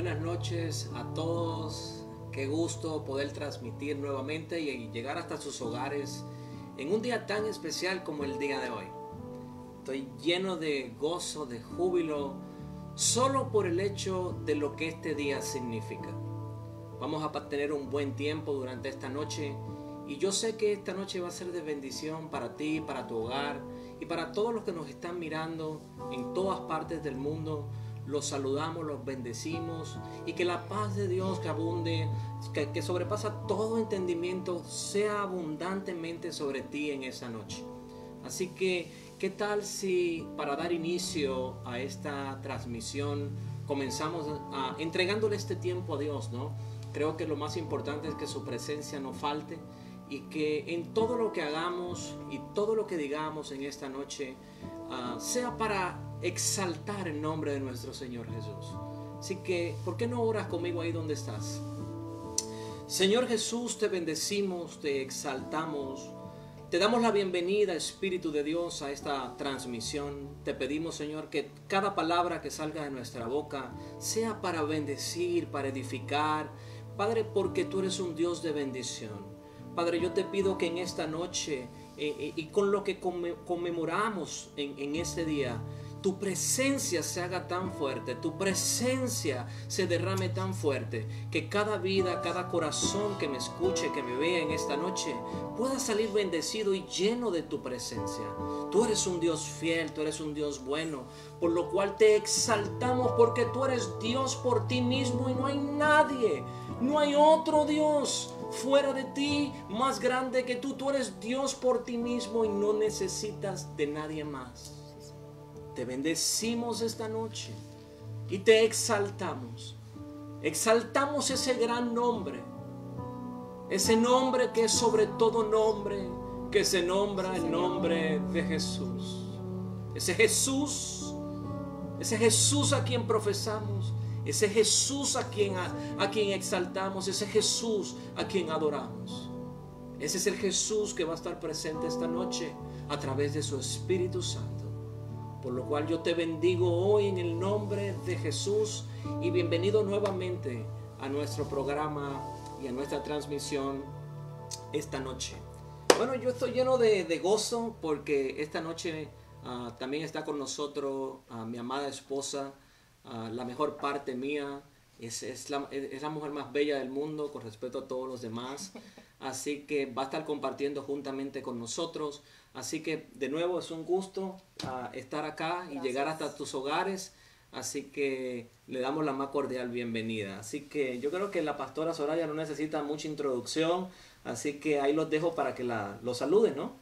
buenas noches a todos. Qué gusto poder transmitir nuevamente y llegar hasta sus hogares en un día tan especial como el día de hoy. Estoy lleno de gozo, de júbilo, solo por el hecho de lo que este día significa. Vamos a tener un buen tiempo durante esta noche y yo sé que esta noche va a ser de bendición para ti, para tu hogar y para todos los que nos están mirando en todas partes del mundo los saludamos, los bendecimos y que la paz de Dios que abunde, que, sobrepasa todo entendimiento, sea abundantemente sobre ti en esa noche. Así que, ¿qué tal si para dar inicio a esta transmisión comenzamos entregándole este tiempo a Dios, ¿no? Creo que lo más importante es que su presencia no falte y que en todo lo que hagamos y todo lo que digamos en esta noche ah, sea para exaltar el nombre de nuestro Señor Jesús. Así que, ¿por qué no oras conmigo ahí donde estás? Señor Jesús, te bendecimos, te exaltamos. Te damos la bienvenida, Espíritu de Dios, a esta transmisión. Te pedimos, Señor, que cada palabra que salga de nuestra boca sea para bendecir, para edificar. Padre, porque tú eres un Dios de bendición. Padre, yo te pido que en esta noche eh, eh, y con lo que conmemoramos en, en este día, tu presencia se haga tan fuerte, tu presencia se derrame tan fuerte, que cada vida, cada corazón que me escuche, que me vea en esta noche, pueda salir bendecido y lleno de tu presencia. Tú eres un Dios fiel, tú eres un Dios bueno, por lo cual te exaltamos porque tú eres Dios por ti mismo y no hay nadie, no hay otro Dios fuera de ti más grande que tú. Tú eres Dios por ti mismo y no necesitas de nadie más. Te bendecimos esta noche y te exaltamos. Exaltamos ese gran nombre. Ese nombre que es sobre todo nombre, que se nombra el nombre de Jesús. Ese Jesús, ese Jesús a quien profesamos, ese Jesús a quien, a quien exaltamos, ese Jesús a quien adoramos. Ese es el Jesús que va a estar presente esta noche a través de su Espíritu Santo. Por lo cual yo te bendigo hoy en el nombre de Jesús y bienvenido nuevamente a nuestro programa y a nuestra transmisión esta noche. Bueno, yo estoy lleno de, gozo porque esta noche ah, también está con nosotros ah, mi amada esposa, ah, la mejor parte mía. Es, es, la, es la mujer más bella del mundo con respecto a todos los demás. Así que va a estar compartiendo juntamente con nosotros. Así que de nuevo es un gusto ah, estar acá y llegar hasta tus hogares. Así que le damos la más cordial bienvenida. Así que yo creo que la pastora Soraya no necesita mucha introducción. Así que ahí los dejo para que la, los saluden, ¿no?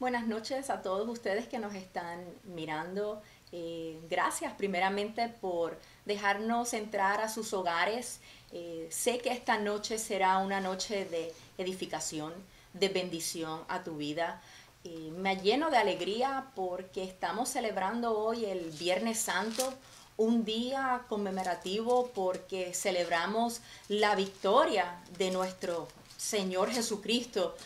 Buenas noches a todos ustedes que nos están mirando. Eh, gracias primeramente por dejarnos entrar a sus hogares. Eh, sé que esta noche será una noche de edificación, de bendición a tu vida me lleno de alegría porque estamos celebrando hoy el Viernes Santo, un día conmemorativo porque celebramos la victoria de nuestro Señor Jesucristo,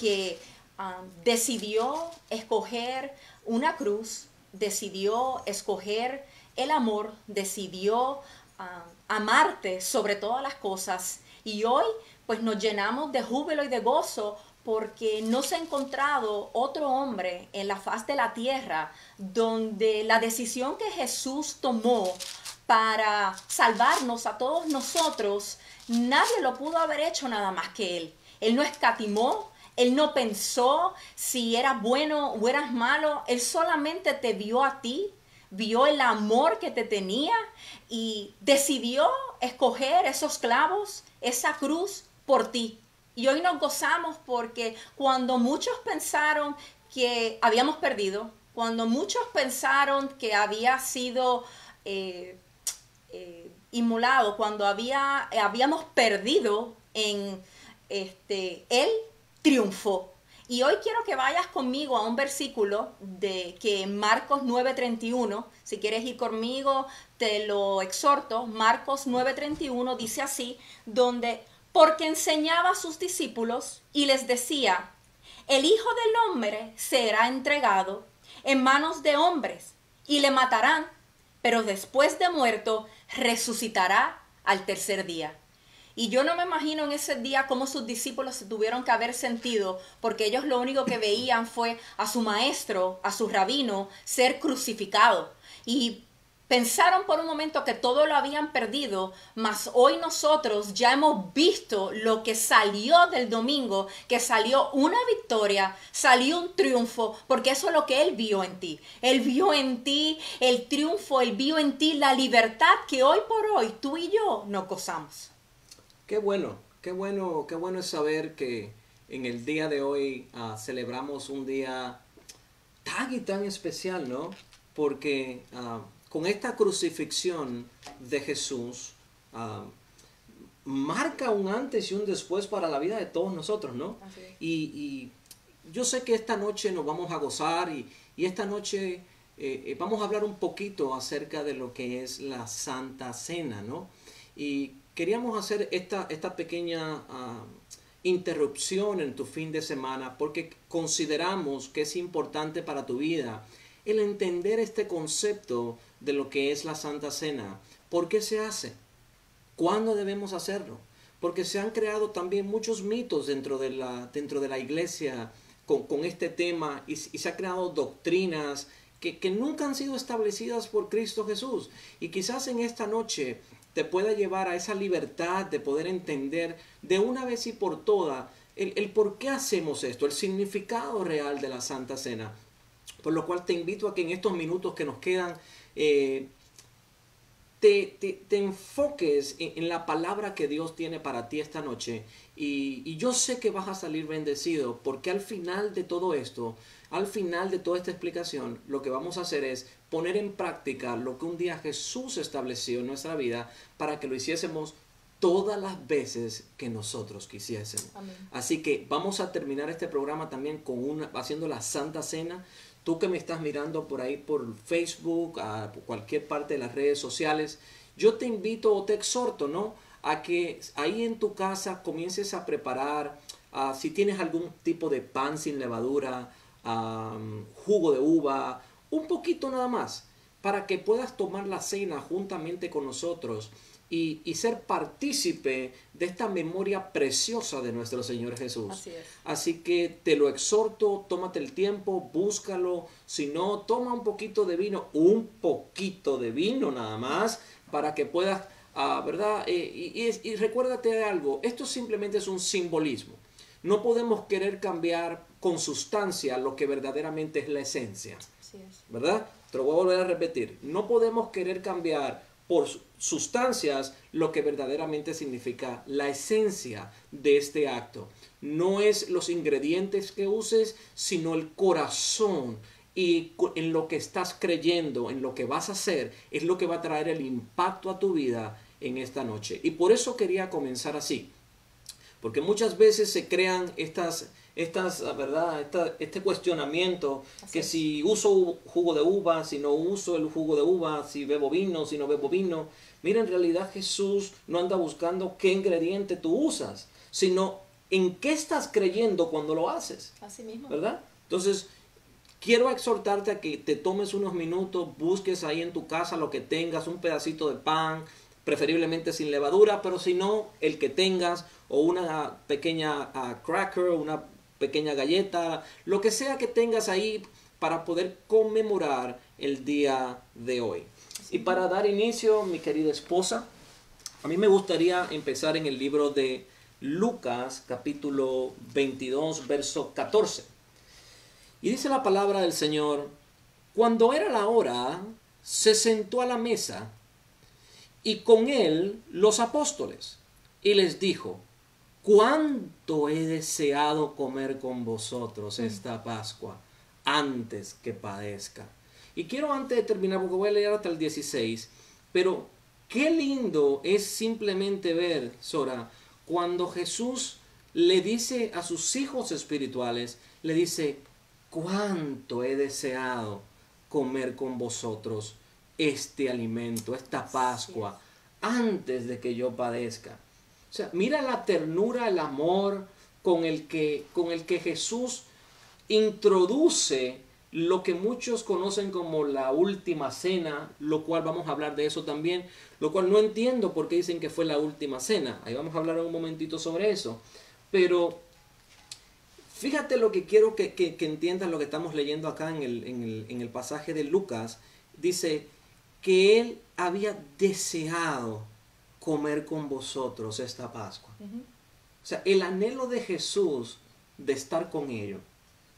que ah, decidió escoger una cruz, decidió escoger el amor, decidió ah, amarte sobre todas las cosas. Y hoy pues nos llenamos de júbilo y de gozo porque no se ha encontrado otro hombre en la faz de la tierra donde la decisión que Jesús tomó para salvarnos a todos nosotros, nadie lo pudo haber hecho nada más que Él. Él no escatimó, Él no pensó si eras bueno o eras malo, Él solamente te vio a ti, vio el amor que te tenía y decidió escoger esos clavos, esa cruz por ti. Y hoy nos gozamos porque cuando muchos pensaron que habíamos perdido, cuando muchos pensaron que había sido eh, eh, cuando había, habíamos perdido en este, Él triunfó. Y hoy quiero que vayas conmigo a un versículo de que Marcos 9:31, si quieres ir conmigo, te lo exhorto. Marcos 9:31 dice así, donde porque enseñaba a sus discípulos y les decía, el Hijo del Hombre será entregado en manos de hombres y le matarán, pero después de muerto resucitará al tercer día. Y yo no me imagino en ese día cómo sus discípulos se tuvieron que haber sentido, porque ellos lo único que veían fue a su maestro, a su rabino, ser crucificado. Y pensaron por un momento que todo lo habían perdido, mas hoy nosotros ya hemos visto lo que salió del domingo, que salió una victoria, salió un triunfo, porque eso es lo que Él vio en ti. Él vio en ti el triunfo, Él vio en ti la libertad que hoy por hoy tú y yo nos gozamos. Qué bueno, qué bueno, qué bueno es saber que en el día de hoy ah, celebramos un día tan y tan especial, ¿no? Porque ah, con esta crucifixión de Jesús ah, marca un antes y un después para la vida de todos nosotros, ¿no? Y, yo sé que esta noche nos vamos a gozar y, esta noche eh, eh, vamos a hablar un poquito acerca de lo que es la Santa Cena, ¿no? Y queríamos hacer esta, esta pequeña ah, interrupción en tu fin de semana porque consideramos que es importante para tu vida el entender este concepto de lo que es la Santa Cena. ¿Por qué se hace? ¿Cuándo debemos hacerlo? Porque se han creado también muchos mitos dentro de la, dentro de la iglesia con, este tema y, se han creado doctrinas que, que nunca han sido establecidas por Cristo Jesús. Y quizás en esta noche te pueda llevar a esa libertad de poder entender de una vez y por todas el, por qué hacemos esto, el significado real de la Santa Cena. Por lo cual te invito a que en estos minutos que nos quedan eh, te, te, enfoques en, la palabra que Dios tiene para ti esta noche. Y, y yo sé que vas a salir bendecido porque al final de todo esto al final de toda esta explicación, lo que vamos a hacer es poner en práctica lo que un día Jesús estableció en nuestra vida para que lo hiciésemos todas las veces que nosotros quisiésemos. Así que vamos a terminar este programa también con una, haciendo la Santa Cena. Tú que me estás mirando por ahí por Facebook, a cualquier parte de las redes sociales, yo te invito o te exhorto, ¿no? A que ahí en tu casa comiences a preparar, si tienes algún tipo de pan sin levadura, jugo de uva, un poquito nada más, para que puedas tomar la cena juntamente con nosotros y, ser partícipe de esta memoria preciosa de nuestro Señor Jesús. Así, que te lo exhorto, tómate el tiempo, búscalo, si no, toma un poquito de vino, un poquito de vino nada más, para que puedas, ah, ¿verdad? Eh, y, y recuérdate de algo, esto simplemente es un simbolismo. No podemos querer cambiar con sustancia lo que verdaderamente es la esencia. ¿Verdad? Te lo voy a volver a repetir. No podemos querer cambiar por sustancias lo que verdaderamente significa la esencia de este acto. No es los ingredientes que uses, sino el corazón y en lo que estás creyendo, en lo que vas a hacer, es lo que va a traer el impacto a tu vida en esta noche. Y por eso quería comenzar así. Porque muchas veces se crean estas, estas ¿verdad? este cuestionamiento que si uso jugo de uva, si no uso el jugo de uva, si bebo vino, si no bebo vino. Mira, en realidad Jesús no anda buscando qué ingrediente tú usas, sino en qué estás creyendo cuando lo haces. Así mismo. ¿Verdad? Entonces, quiero exhortarte a que te tomes unos minutos, busques ahí en tu casa lo que tengas, un pedacito de pan, preferiblemente sin levadura, pero si no, el que tengas, o una pequeña uh, cracker, una pequeña galleta, lo que sea que tengas ahí para poder conmemorar el día de hoy. Y para dar inicio, mi querida esposa, a mí me gustaría empezar en el libro de Lucas capítulo 22, verso 14. Y dice la palabra del Señor, cuando era la hora, se sentó a la mesa y con él los apóstoles y les dijo, cuánto he deseado comer con vosotros esta Pascua antes que padezca. Y quiero antes de terminar, porque voy a leer hasta el 16, pero qué lindo es simplemente ver, Sora, cuando Jesús le dice a sus hijos espirituales, le dice, cuánto he deseado comer con vosotros este alimento, esta Pascua, antes de que yo padezca. Sea, mira la ternura, el amor con el que, con el que Jesús introduce lo que muchos conocen como la última cena, lo cual vamos a hablar de eso también, lo cual no entiendo por qué dicen que fue la última cena. Ahí vamos a hablar un momentito sobre eso. Pero fíjate lo que quiero que, que, entiendas lo que estamos leyendo acá en el, en, el, en el pasaje de Lucas. Dice que él había deseado comer con vosotros esta Pascua. O sea, el anhelo de Jesús de estar con ellos.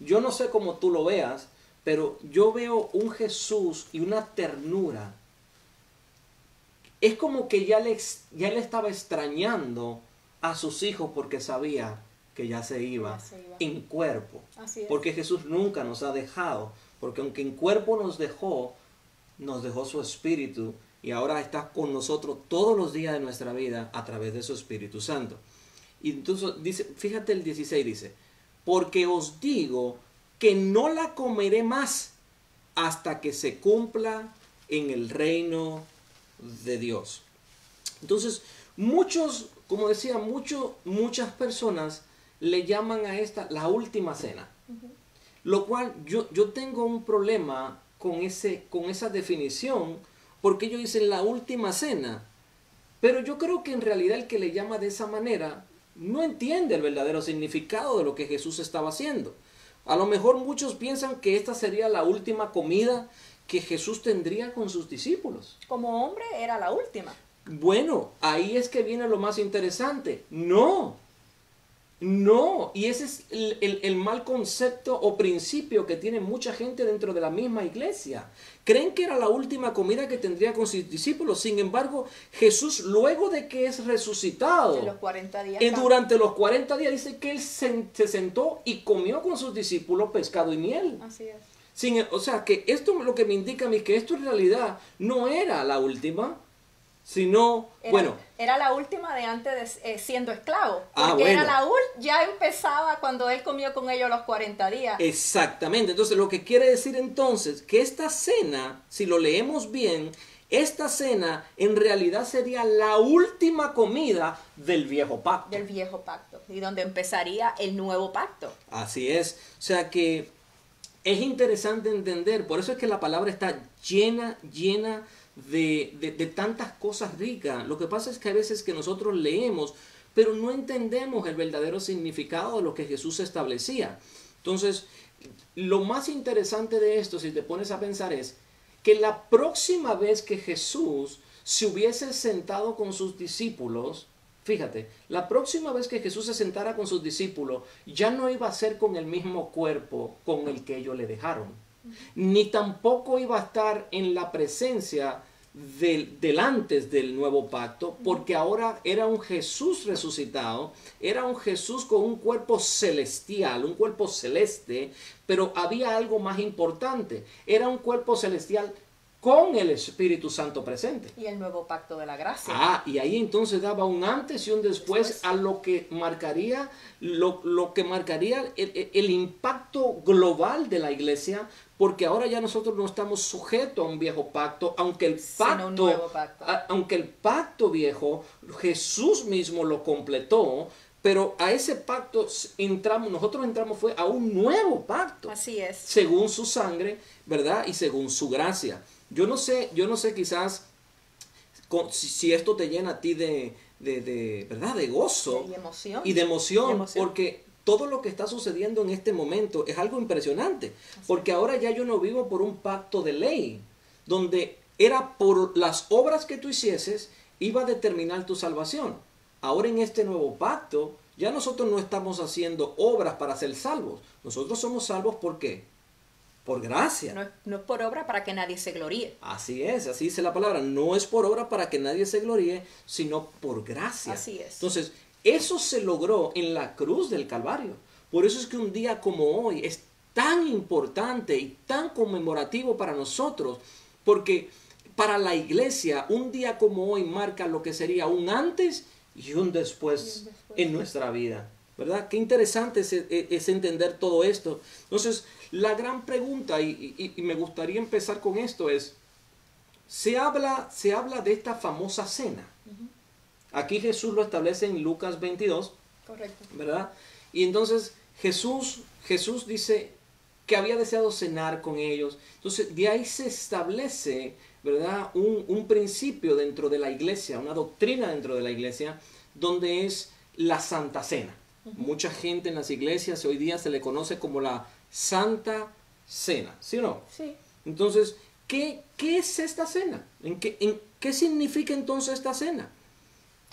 Yo no sé cómo tú lo veas, pero yo veo un Jesús y una ternura. Es como que ya le, ya le estaba extrañando a sus hijos porque sabía que ya se iba, en cuerpo. Porque Jesús nunca nos ha dejado. Porque aunque en cuerpo nos dejó, nos dejó su espíritu y ahora está con nosotros todos los días de nuestra vida a través de su Espíritu Santo. Y entonces dice, fíjate el 16 dice, porque os digo que no la comeré más hasta que se cumpla en el reino de Dios. Entonces, muchos, como decía, mucho, muchas personas le llaman a esta la última cena. Lo cual yo, yo tengo un problema con, ese, con esa definición, porque ellos dicen la última cena. Pero yo creo que en realidad el que le llama de esa manera no entiende el verdadero significado de lo que Jesús estaba haciendo. A lo mejor muchos piensan que esta sería la última comida que Jesús tendría con sus discípulos. Como hombre era la última. Bueno, ahí es que viene lo más interesante. No, no, y ese es el, mal concepto o principio que tiene mucha gente dentro de la misma iglesia. Creen que era la última comida que tendría con sus discípulos. Sin embargo, Jesús, luego de que es resucitado, los 40 días, y durante los 40 días dice que él se, sentó y comió con sus discípulos pescado y miel. Así es. Sin, o sea, que esto lo que me indica a mí que esto en realidad no era la última, sino, bueno. Era la última de antes de, eh, siendo esclavo. Ah, porque era la ya empezaba cuando él comió con ellos los 40 días. Exactamente. Entonces, lo que quiere decir entonces que esta cena, si lo leemos bien, esta cena en realidad sería la última comida del viejo pacto. Del viejo pacto. Y donde empezaría el nuevo pacto. Así es. O sea que es interesante entender, por eso es que la palabra está llena, llena de, tantas cosas ricas. Lo que pasa es que a veces que nosotros leemos, pero no entendemos el verdadero significado de lo que Jesús establecía. Entonces, lo más interesante de esto, si te pones a pensar, es que la próxima vez que Jesús se hubiese sentado con sus discípulos, fíjate, la próxima vez que Jesús se sentara con sus discípulos, ya no iba a ser con el mismo cuerpo con el que ellos le dejaron, ni tampoco iba a estar en la presencia del, antes del nuevo pacto, porque ahora era un Jesús resucitado, era un Jesús con un cuerpo celestial, un cuerpo celeste, pero había algo más importante, era un cuerpo celestial con el Espíritu Santo presente. Y el nuevo pacto de la gracia. Ah, y ahí entonces daba un antes y un después, a lo que marcaría, lo, que marcaría el, impacto global de la iglesia, porque ahora ya nosotros no estamos sujetos a un viejo pacto, aunque el pacto, aunque el pacto viejo, Jesús mismo lo completó, pero a ese pacto entramos, nosotros entramos fue a un nuevo pacto. Así es. Según su sangre, ¿verdad? Y según su gracia. Yo no sé, yo no sé quizás si, esto te llena a ti de, de, ¿verdad? De gozo. Y emoción. Y de emoción, porque todo lo que está sucediendo en este momento es algo impresionante. Porque ahora ya yo no vivo por un pacto de ley, donde era por las obras que tú hicieses, iba a determinar tu salvación. Ahora en este nuevo pacto, ya nosotros no estamos haciendo obras para ser salvos. Nosotros somos salvos por qué? Por gracia. No es, por obra para que nadie se gloríe. Así es, así dice la palabra. No es por obra para que nadie se gloríe, sino por gracia. Así es. Entonces, eso se logró en la cruz del Calvario. Por eso es que un día como hoy es tan importante y tan conmemorativo para nosotros, porque para la iglesia un día como hoy marca lo que sería un antes y un después, en nuestra vida. ¿Verdad? Qué interesante es, es entender todo esto. Entonces, la gran pregunta, y, me gustaría empezar con esto, es, se habla, se habla de esta famosa cena. Aquí Jesús lo establece en Lucas 22. Correcto. ¿Verdad? Y entonces Jesús, Jesús dice, que había deseado cenar con ellos. Entonces, de ahí se establece, ¿verdad? Un, un principio dentro de la iglesia, una doctrina dentro de la iglesia, donde es la Santa Cena. Mucha gente en las iglesias hoy día se le conoce como la Santa Cena, ¿sí o no? Sí. Entonces, ¿qué, qué es esta cena? ¿En qué, en, ¿Qué significa entonces esta cena?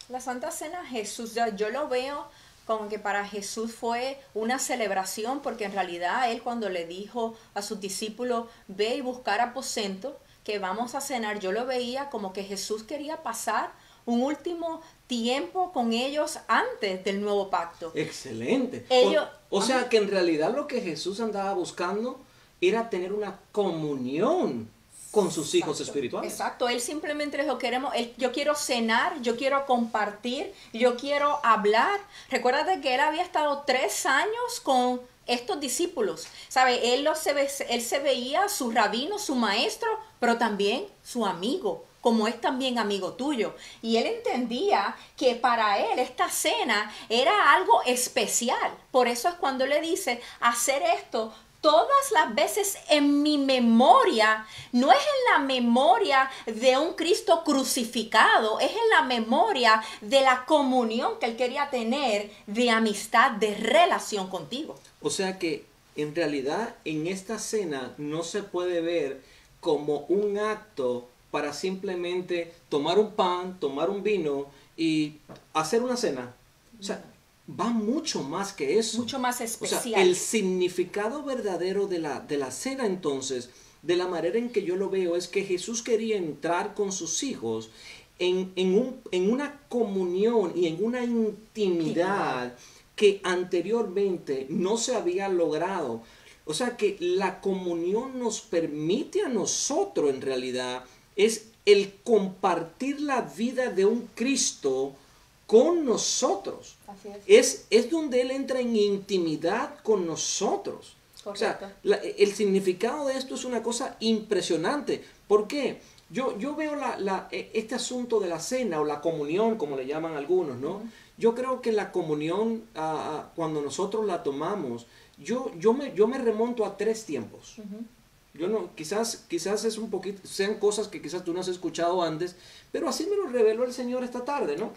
La Santa Cena, Jesús, yo lo veo como que para Jesús fue una celebración, porque en realidad él cuando le dijo a sus discípulos, ve y buscar aposento, que vamos a cenar, yo lo veía como que Jesús quería pasar un último tiempo con ellos antes del nuevo pacto. Excelente. Ellos, o, o sea que en realidad lo que Jesús andaba buscando era tener una comunión con sus hijos espirituales. Exacto, él simplemente dijo, queremos, él, yo quiero cenar, yo quiero compartir, yo quiero hablar. Recuerda que él había estado tres años con estos discípulos, ¿sabe? Él, se él se veía su rabino, su maestro, pero también su amigo, como es también amigo tuyo. Y él entendía que para él esta cena era algo especial. Por eso es cuando le dice, hacer esto todas las veces en mi memoria, no es en la memoria de un Cristo crucificado, es en la memoria de la comunión que él quería tener de amistad, de relación contigo. O sea que en realidad en esta cena no se puede ver como un acto para simplemente tomar un pan, tomar un vino y hacer una cena. O sea, va mucho más que eso. Mucho más especial. O sea, el significado verdadero de la, de la cena entonces, de la manera en que yo lo veo, es que Jesús quería entrar con sus hijos en, en, un, en una comunión y en una intimidad que anteriormente no se había logrado. O sea que la comunión nos permite a nosotros en realidad es el compartir la vida de un Cristo con nosotros. es. Es, donde Él entra en intimidad con nosotros. O sea, el significado de esto es una cosa impresionante. ¿Por qué? Yo, yo veo la, e, este asunto de la cena o la comunión, como le llaman algunos, ¿no? Yo creo que la comunión, cuando nosotros la tomamos, yo, yo, me, yo me remonto a tres tiempos. Yo no, quizás, quizás es un poquito, sean cosas que quizás tú no has escuchado antes, pero así me lo reveló el Señor esta tarde, ¿no?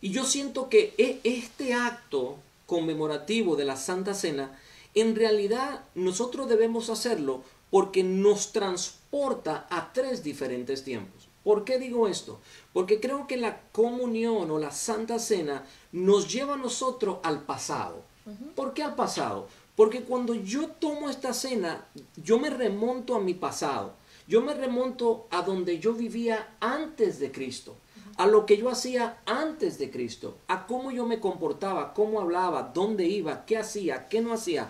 Y yo siento que e, este acto conmemorativo de la Santa Cena, en realidad nosotros debemos hacerlo porque nos transporta a tres diferentes tiempos. ¿Por qué digo esto? Porque creo que la comunión o la Santa Cena nos lleva a nosotros al pasado. ¿Por qué al pasado? Porque cuando yo tomo esta cena, yo me remonto a mi pasado. Yo me remonto a donde yo vivía antes de Cristo a lo que yo hacía antes de Cristo, a cómo yo me comportaba, cómo hablaba, dónde iba, qué hacía, qué no hacía.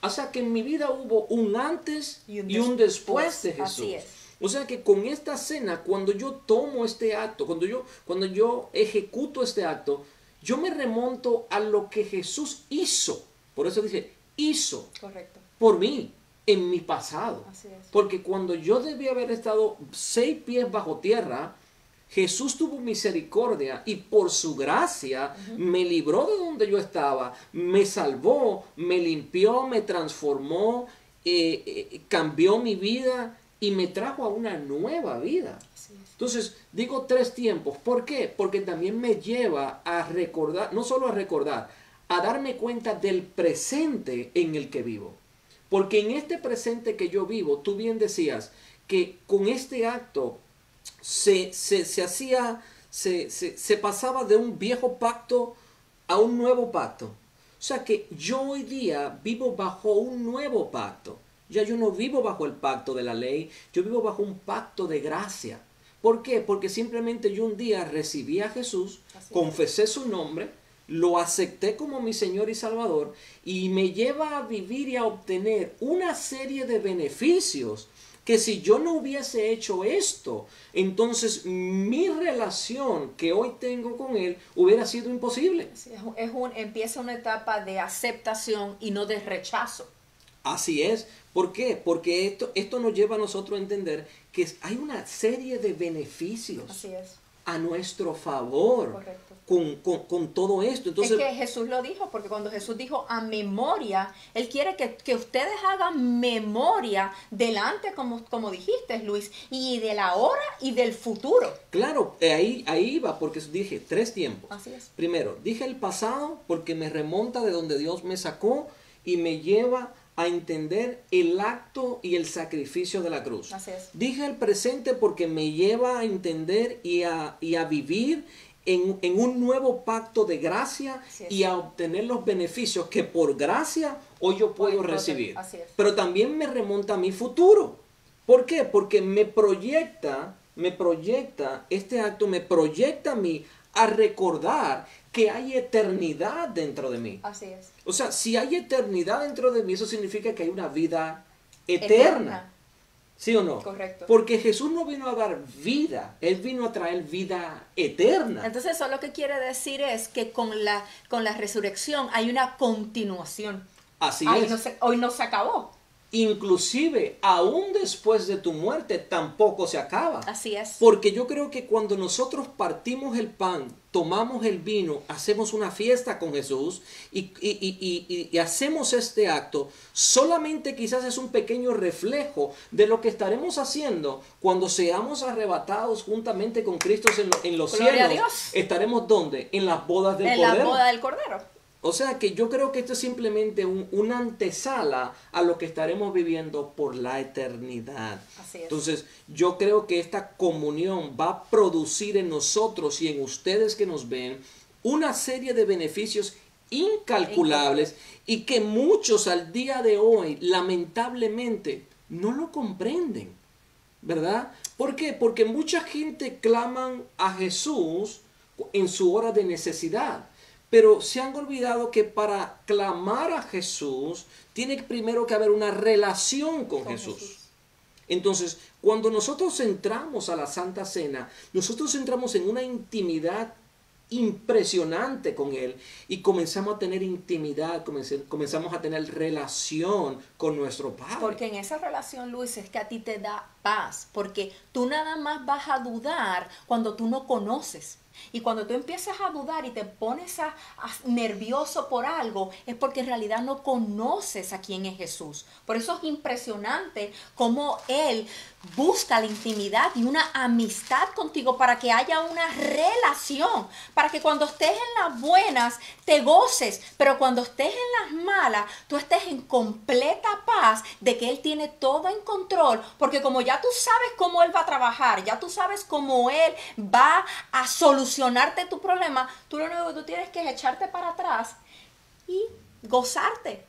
O sea que en mi vida hubo un antes y un, después, de Jesús. O sea que con esta cena, cuando yo tomo este acto, cuando yo, cuando yo ejecuto este acto, yo me remonto a lo que Jesús hizo. Por eso dice, hizo. Correcto. Por mí, en mi pasado. Porque cuando yo debía haber estado seis pies bajo tierra, Jesús tuvo misericordia y por su gracia me libró de donde yo estaba, me salvó, me limpió, me transformó, eh, eh, cambió mi vida y me trajo a una nueva vida. Entonces, digo tres tiempos. ¿Por qué? Porque también me lleva a recordar, no solo a recordar, a darme cuenta del presente en el que vivo. Porque en este presente que yo vivo, tú bien decías que con este acto se, se, hacía, se, se, pasaba de un viejo pacto a un nuevo pacto. O sea que yo hoy día vivo bajo un nuevo pacto. Ya yo no vivo bajo el pacto de la ley, yo vivo bajo un pacto de gracia. ¿Por qué? Porque simplemente yo un día recibí a Jesús, confesé su nombre, lo acepté como mi Señor y Salvador y me lleva a vivir y a obtener una serie de beneficios que si yo no hubiese hecho esto, entonces mi relación que hoy tengo con Él hubiera sido imposible. es un, empieza una etapa de aceptación y no de rechazo. Así es. ¿Por qué? Porque esto, esto nos lleva a nosotros a entender que hay una serie de beneficios. Así es. a nuestro favor Correcto. Con, con- con todo esto. Entonces, es que Jesús lo dijo, porque cuando Jesús dijo a memoria, Él quiere que, que ustedes hagan memoria delante, como, como dijiste, Luis, y de la hora y del futuro. claro, eh, ahí, ahí va, porque dije tres tiempos. Así es. Primero, dije el pasado porque me remonta de donde Dios me sacó y me lleva a entender el acto y el sacrificio de la cruz. Así es. Dije el presente porque me lleva a entender y a, y a vivir en, en un nuevo pacto de gracia y a obtener los beneficios que por gracia hoy yo puedo recibir. Pero también me remonta a mi futuro. ¿Por qué? Porque me proyecta, me proyecta, este acto me proyecta a mí a recordar que hay eternidad dentro de mí. Así es. O sea, si hay eternidad dentro de mí, eso significa que hay una vida eterna. Eterna. ¿Sí o no? Correcto. Porque Jesús no vino a dar vida, Él vino a traer vida eterna. Entonces eso lo que quiere decir es que con la, con la resurrección hay una continuación. Así es. no se- hoy no se acabó. Inclusive, aún después de tu muerte, tampoco se acaba. Así es. Porque yo creo que cuando nosotros partimos el pan, tomamos el vino, hacemos una fiesta con Jesús y, y- y- hacemos este acto, solamente quizás es un pequeño reflejo de lo que estaremos haciendo cuando seamos arrebatados juntamente con Cristo en, lo- en los Gloria a cielos. Dios. ¿Estaremos dónde? En las bodas del En la Cordero. boda del Cordero. O sea que yo creo que esto es simplemente un- una antesala a lo que estaremos viviendo por la eternidad. Así es. Entonces, yo creo que esta comunión va a producir en nosotros y en ustedes que nos ven una serie de beneficios incalculables y que muchos al día de hoy, lamentablemente, no lo comprenden. ¿Verdad? ¿Por qué? Porque mucha gente claman a Jesús en su hora de necesidad. Pero se han olvidado que para clamar a Jesús tiene primero que haber una relación con, Con Jesús. Jesús. Entonces, cuando nosotros entramos a la Santa Cena, nosotros entramos en una intimidad impresionante con Él y comenzamos a tener intimidad, comenzamos a tener relación con nuestro Padre. Porque en esa relación, Luis, es que a ti te da paz, porque tú nada más vas a dudar cuando tú no conoces. Y cuando tú empiezas a dudar y te pones a, nervioso por algo, es porque en realidad no conoces a quién es Jesús. Por eso es impresionante cómo Él busca la intimidad y una amistad contigo para que haya una relación, para que cuando estés en las buenas te goces, pero cuando estés en las malas, tú estés en completa paz de que Él tiene todo en control, porque como ya tú sabes cómo Él va a trabajar, ya tú sabes cómo Él va a solucionarte tu problema, tú lo único que tú tienes que es echarte para atrás y gozarte.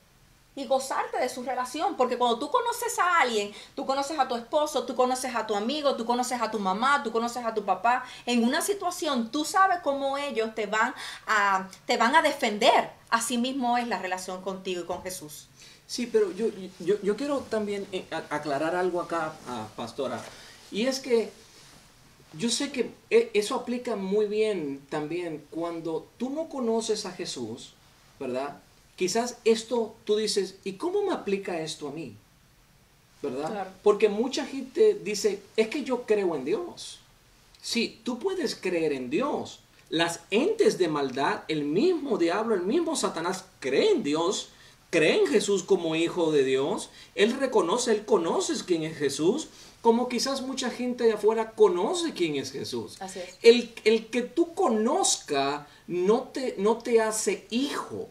Y gozarte de su relación, porque cuando tú conoces a alguien, tú conoces a tu esposo, tú conoces a tu amigo, tú conoces a tu mamá, tú conoces a tu papá, en una situación tú sabes cómo ellos te van a, te van a defender. Así mismo es la relación contigo y con Jesús. Sí, pero yo, yo, yo quiero también eh, aclarar algo acá, ah, pastora. Y es que yo sé que e- eso aplica muy bien también cuando tú no conoces a Jesús, ¿verdad? Quizás esto tú dices, ¿y cómo me aplica esto a mí? ¿Verdad? Claro. Porque mucha gente dice, es que yo creo en Dios. Sí, tú puedes creer en Dios. Las entes de maldad, el mismo diablo, el mismo Satanás cree en Dios, cree en Jesús como hijo de Dios. Él reconoce, él conoce quién es Jesús, como quizás mucha gente de afuera conoce quién es Jesús. Así es. El, el que tú conozca no te, no te hace hijo.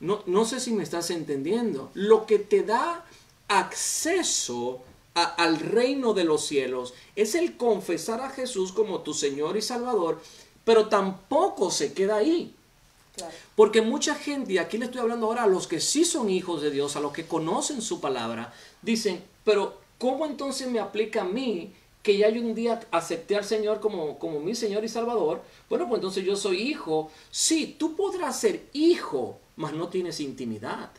No, no sé si me estás entendiendo. Lo que te da acceso a- al reino de los cielos es el confesar a Jesús como tu Señor y Salvador, pero tampoco se queda ahí. Claro. Porque mucha gente, y aquí le estoy hablando ahora a los que sí son hijos de Dios, a los que conocen su palabra, dicen, pero ¿cómo entonces me aplica a mí que ya yo un día acepté al Señor como, como mi Señor y Salvador? Bueno, pues entonces yo soy hijo. Sí, tú podrás ser hijo, mas no tienes intimidad.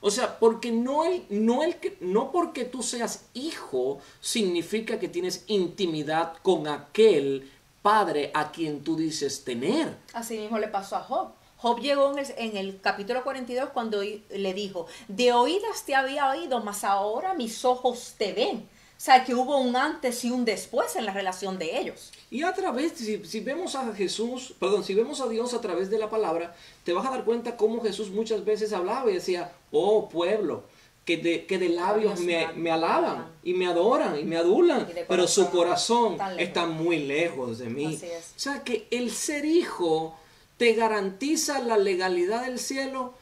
O sea, porque no, el, no, el no porque tú seas hijo significa que tienes intimidad con aquel padre a quien tú dices tener. Así mismo le pasó a Job. Job llegó en el, en el capítulo 42 cuando le dijo, de oídas te había oído, mas ahora mis ojos te ven. O sea, que hubo un antes y un después en la relación de ellos. Y a través, si, si, vemos a Jesús, perdón, si vemos a Dios a través de la palabra, te vas a dar cuenta cómo Jesús muchas veces hablaba y decía, oh pueblo, que de, que de labios me, me, alaban y me adoran y me adulan, pero su corazón está muy lejos de mí. O sea que el ser hijo te garantiza la legalidad del cielo,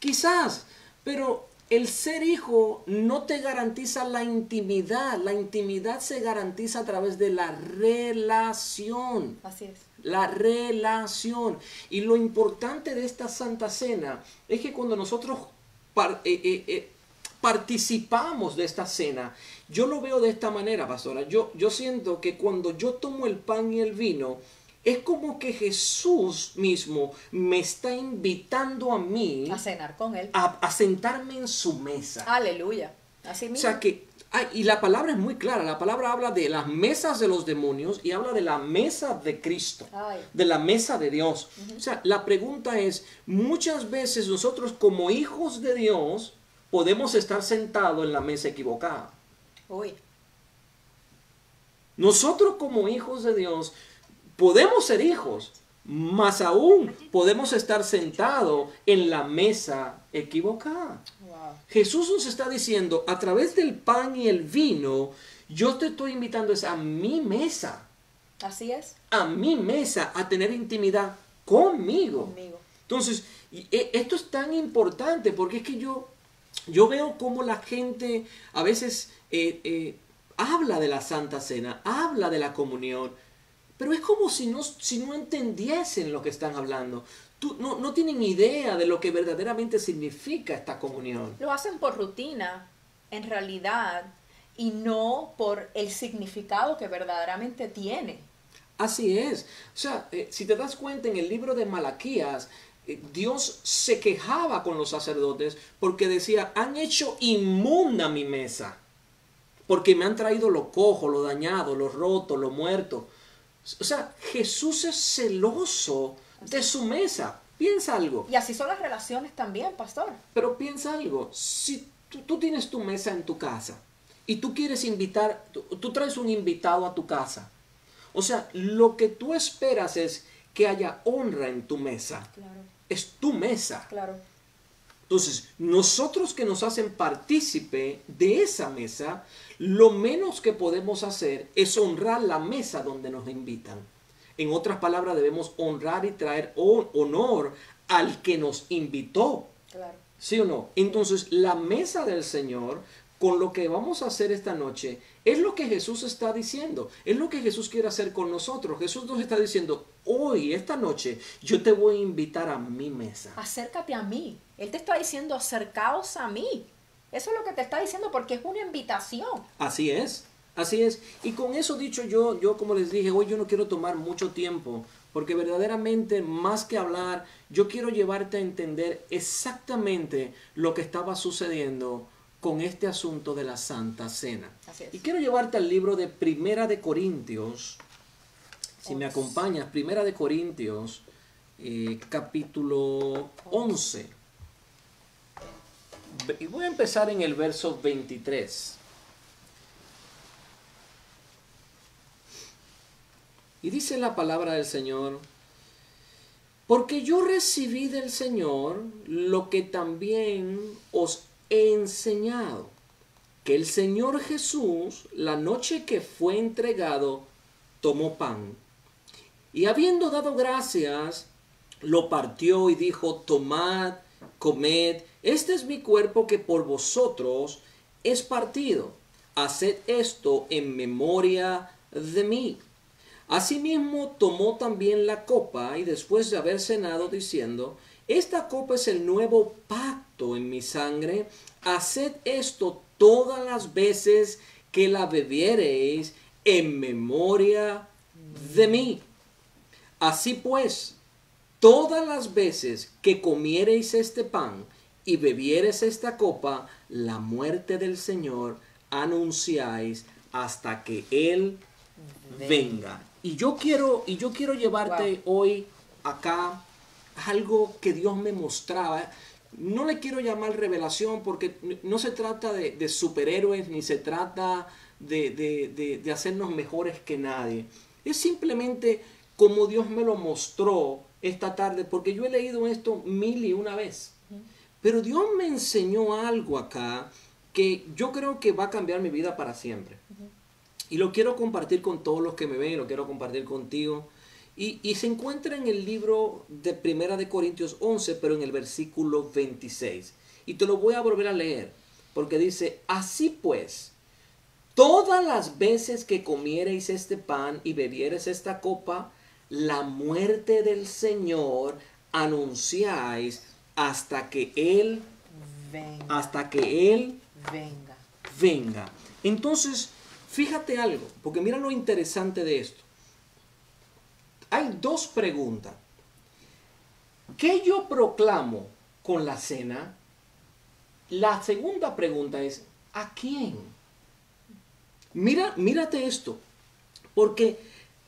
quizás, pero el ser hijo no te garantiza la intimidad. La intimidad se garantiza a través de la relación. Así es. La relación. Y lo importante de esta Santa Cena es que cuando nosotros eh, eh, eh, participamos de esta cena, yo lo veo de esta manera, pastora. Yo, yo siento que cuando yo tomo el pan y el vino, es como que Jesús mismo me está invitando a mí a cenar con él, a, sentarme en su mesa. Aleluya. Así mismo. O sea que, y la palabra es muy clara, la palabra habla de las mesas de los demonios y habla de la mesa de Cristo, de la mesa de Dios. O sea, la pregunta es, muchas veces nosotros como hijos de Dios podemos estar sentados en la mesa equivocada. Uy. Nosotros como hijos de Dios podemos ser hijos, más aún podemos estar sentados en la mesa equivocada. Jesús nos está diciendo, a través del pan y el vino, yo te estoy invitando a mi mesa. Así es. A mi mesa, a tener intimidad conmigo. Entonces, e, esto es tan importante porque es que yo, yo veo cómo la gente a veces eh, eh, habla de la Santa Cena, habla de la comunión, pero es como si no, si no entendiesen lo que están hablando. Tú, no, no tienen idea de lo que verdaderamente significa esta comunión. Lo hacen por rutina, en realidad, y no por el significado que verdaderamente tiene. Así es. O sea, eh, si te das cuenta en el libro de Malaquías, eh, Dios se quejaba con los sacerdotes porque decía, han hecho inmunda mi mesa, porque me han traído lo cojo, lo dañado, lo roto, lo muerto. O sea, Jesús es celoso de su mesa. Piensa algo. Y así son las relaciones también, pastor. Pero piensa algo. Si tú, tienes tu mesa en tu casa y tú quieres invitar, tú, traes un invitado a tu casa. O sea, lo que tú esperas es que haya honra en tu mesa. Claro. Es tu mesa. Claro. Entonces, nosotros que nos hacen partícipe de esa mesa, lo menos que podemos hacer es honrar la mesa donde nos invitan. En otras palabras, debemos honrar y traer honor al que nos invitó. ¿Sí o no? Entonces, la mesa del Señor, con lo que vamos a hacer esta noche, es lo que Jesús está diciendo. Es lo que Jesús quiere hacer con nosotros. Jesús nos está diciendo, hoy, esta noche, yo te voy a invitar a mi mesa. Acércate a mí. Él te está diciendo, acercaos a mí. Eso es lo que te está diciendo porque es una invitación. Así es, así es. Y con eso dicho yo, yo como les dije, hoy yo no quiero tomar mucho tiempo porque verdaderamente más que hablar, yo quiero llevarte a entender exactamente lo que estaba sucediendo con este asunto de la Santa Cena. Y quiero llevarte al libro de Primera de Corintios, si me acompañas, Primera de Corintios, eh, capítulo 11. Y voy a empezar en el verso 23. Y dice la palabra del Señor, porque yo recibí del Señor lo que también os he enseñado, que el Señor Jesús, la noche que fue entregado, tomó pan, y habiendo dado gracias, lo partió y dijo, tomad, comed, este es mi cuerpo que por vosotros es partido. Haced esto en memoria de mí. Asimismo tomó también la copa y después de haber cenado diciendo, esta copa es el nuevo pacto en mi sangre. Haced esto todas las veces que la bebiereis en memoria de mí. Así pues, todas las veces que comiereis este pan y bebieres esta copa, la muerte del Señor anunciáis hasta que Él venga. Y yo quiero, y yo quiero llevarte hoy acá algo que Dios me mostraba. no le quiero llamar revelación porque no se trata de, superhéroes ni se trata de, de, hacernos mejores que nadie. Es simplemente como Dios me lo mostró esta tarde, porque yo he leído esto mil y una vez. Pero Dios me enseñó algo acá que yo creo que va a cambiar mi vida para siempre. Y lo quiero compartir con todos los que me ven, lo quiero compartir contigo. Y, se encuentra en el libro de Primera de Corintios 11, pero en el versículo 26. Y te lo voy a volver a leer, porque dice, así pues, todas las veces que comiereis este pan y bebiereis esta copa, la muerte del Señor anunciáis hasta que Él venga. Hasta que Él venga. Venga. Entonces, fíjate algo, porque mira lo interesante de esto hay dos preguntas. ¿Qué yo proclamo con la cena? La segunda pregunta es, ¿a quién? Mira, mírate esto, porque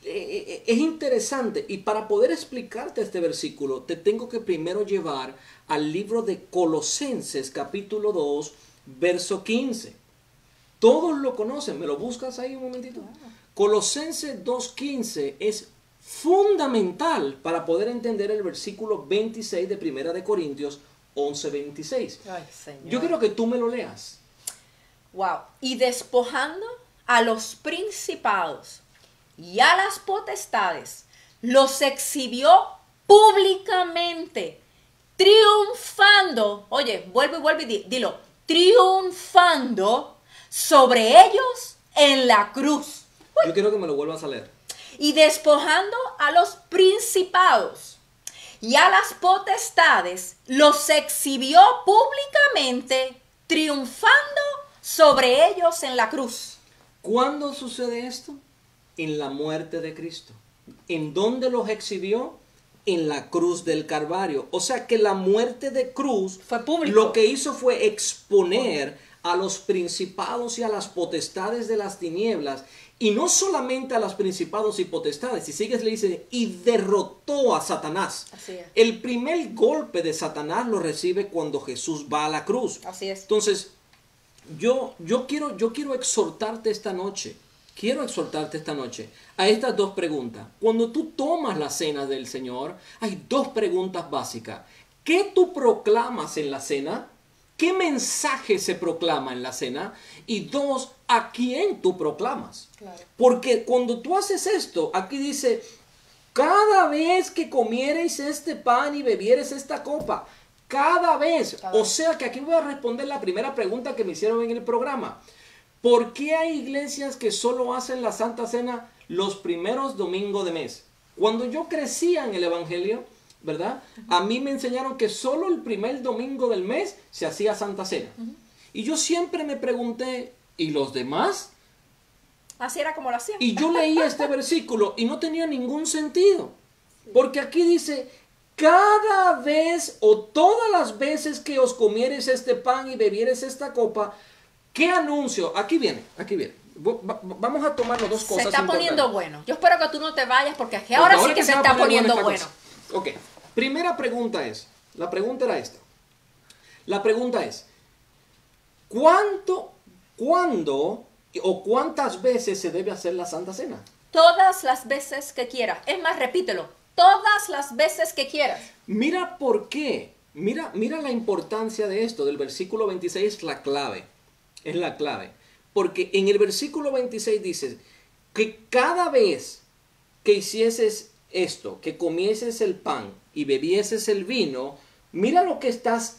es interesante y para poder explicarte este versículo te tengo que primero llevar al libro de Colosenses capítulo 2 verso 15. Todos lo conocen, ¿me lo buscas ahí un momentito? Colosenses 2.15 es fundamental para poder entender el versículo 26 de Primera de Corintios 11:26. Yo quiero que tú me lo leas. Wow. Y despojando a los principados y a las potestades, los exhibió públicamente, triunfando. Oye, vuelve y vuelve y dilo, triunfando sobre ellos en la cruz. Yo quiero que me lo vuelvas a leer y despojando a los principados y a las potestades, los exhibió públicamente, triunfando sobre ellos en la cruz. ¿Cuándo sucede esto? En la muerte de Cristo. ¿En dónde los exhibió? En la cruz del Calvario. O sea que la muerte de cruz fue público. Lo que hizo fue exponer a los principados y a las potestades de las tinieblas y no solamente a los principados y potestades, si sigues le dice, y derrotó a Satanás. El primer golpe de Satanás lo recibe cuando Jesús va a la cruz. Así es. Entonces, yo, yo, quiero, yo quiero exhortarte esta noche, quiero exhortarte esta noche a estas dos preguntas. Cuando tú tomas la cena del Señor, hay dos preguntas básicas. ¿Qué tú proclamas en la cena? ¿Qué mensaje se proclama en la cena? Y dos, ¿a quién tú proclamas? Porque cuando tú haces esto, aquí dice, cada vez que comiereis este pan y bebieres esta copa, cada vez. o sea que aquí voy a responder la primera pregunta que me hicieron en el programa. ¿Por qué hay iglesias que solo hacen la Santa Cena los primeros domingos de mes? Cuando yo crecía en el Evangelio, ¿verdad? A mí me enseñaron que solo el primer domingo del mes se hacía Santa Cena. Y yo siempre me pregunté, ¿y los demás? Así era como lo hacían. Y yo leía este versículo y no tenía ningún sentido. Porque aquí dice, cada vez o todas las veces que os comieres este pan y bebieres esta copa, ¿qué anuncio? Aquí viene, aquí viene. Vamos a tomar las dos cosas. Se está poniendo bueno. Yo espero que tú no te vayas porque ahora, sí que, se, está poniendo bueno. Ok, primera pregunta es, la pregunta era esta. La pregunta es, ¿cuánto, cuándo o cuántas veces se debe hacer la Santa Cena? Todas las veces que quieras. Es más, repítelo, todas las veces que quieras. Mira por qué. Mira, mira la importancia de esto, del versículo 26 es la clave. Es la clave. Porque en el versículo 26 dice que cada vez que hicieses esto, que comieses el pan y bebieses el vino, mira lo que estás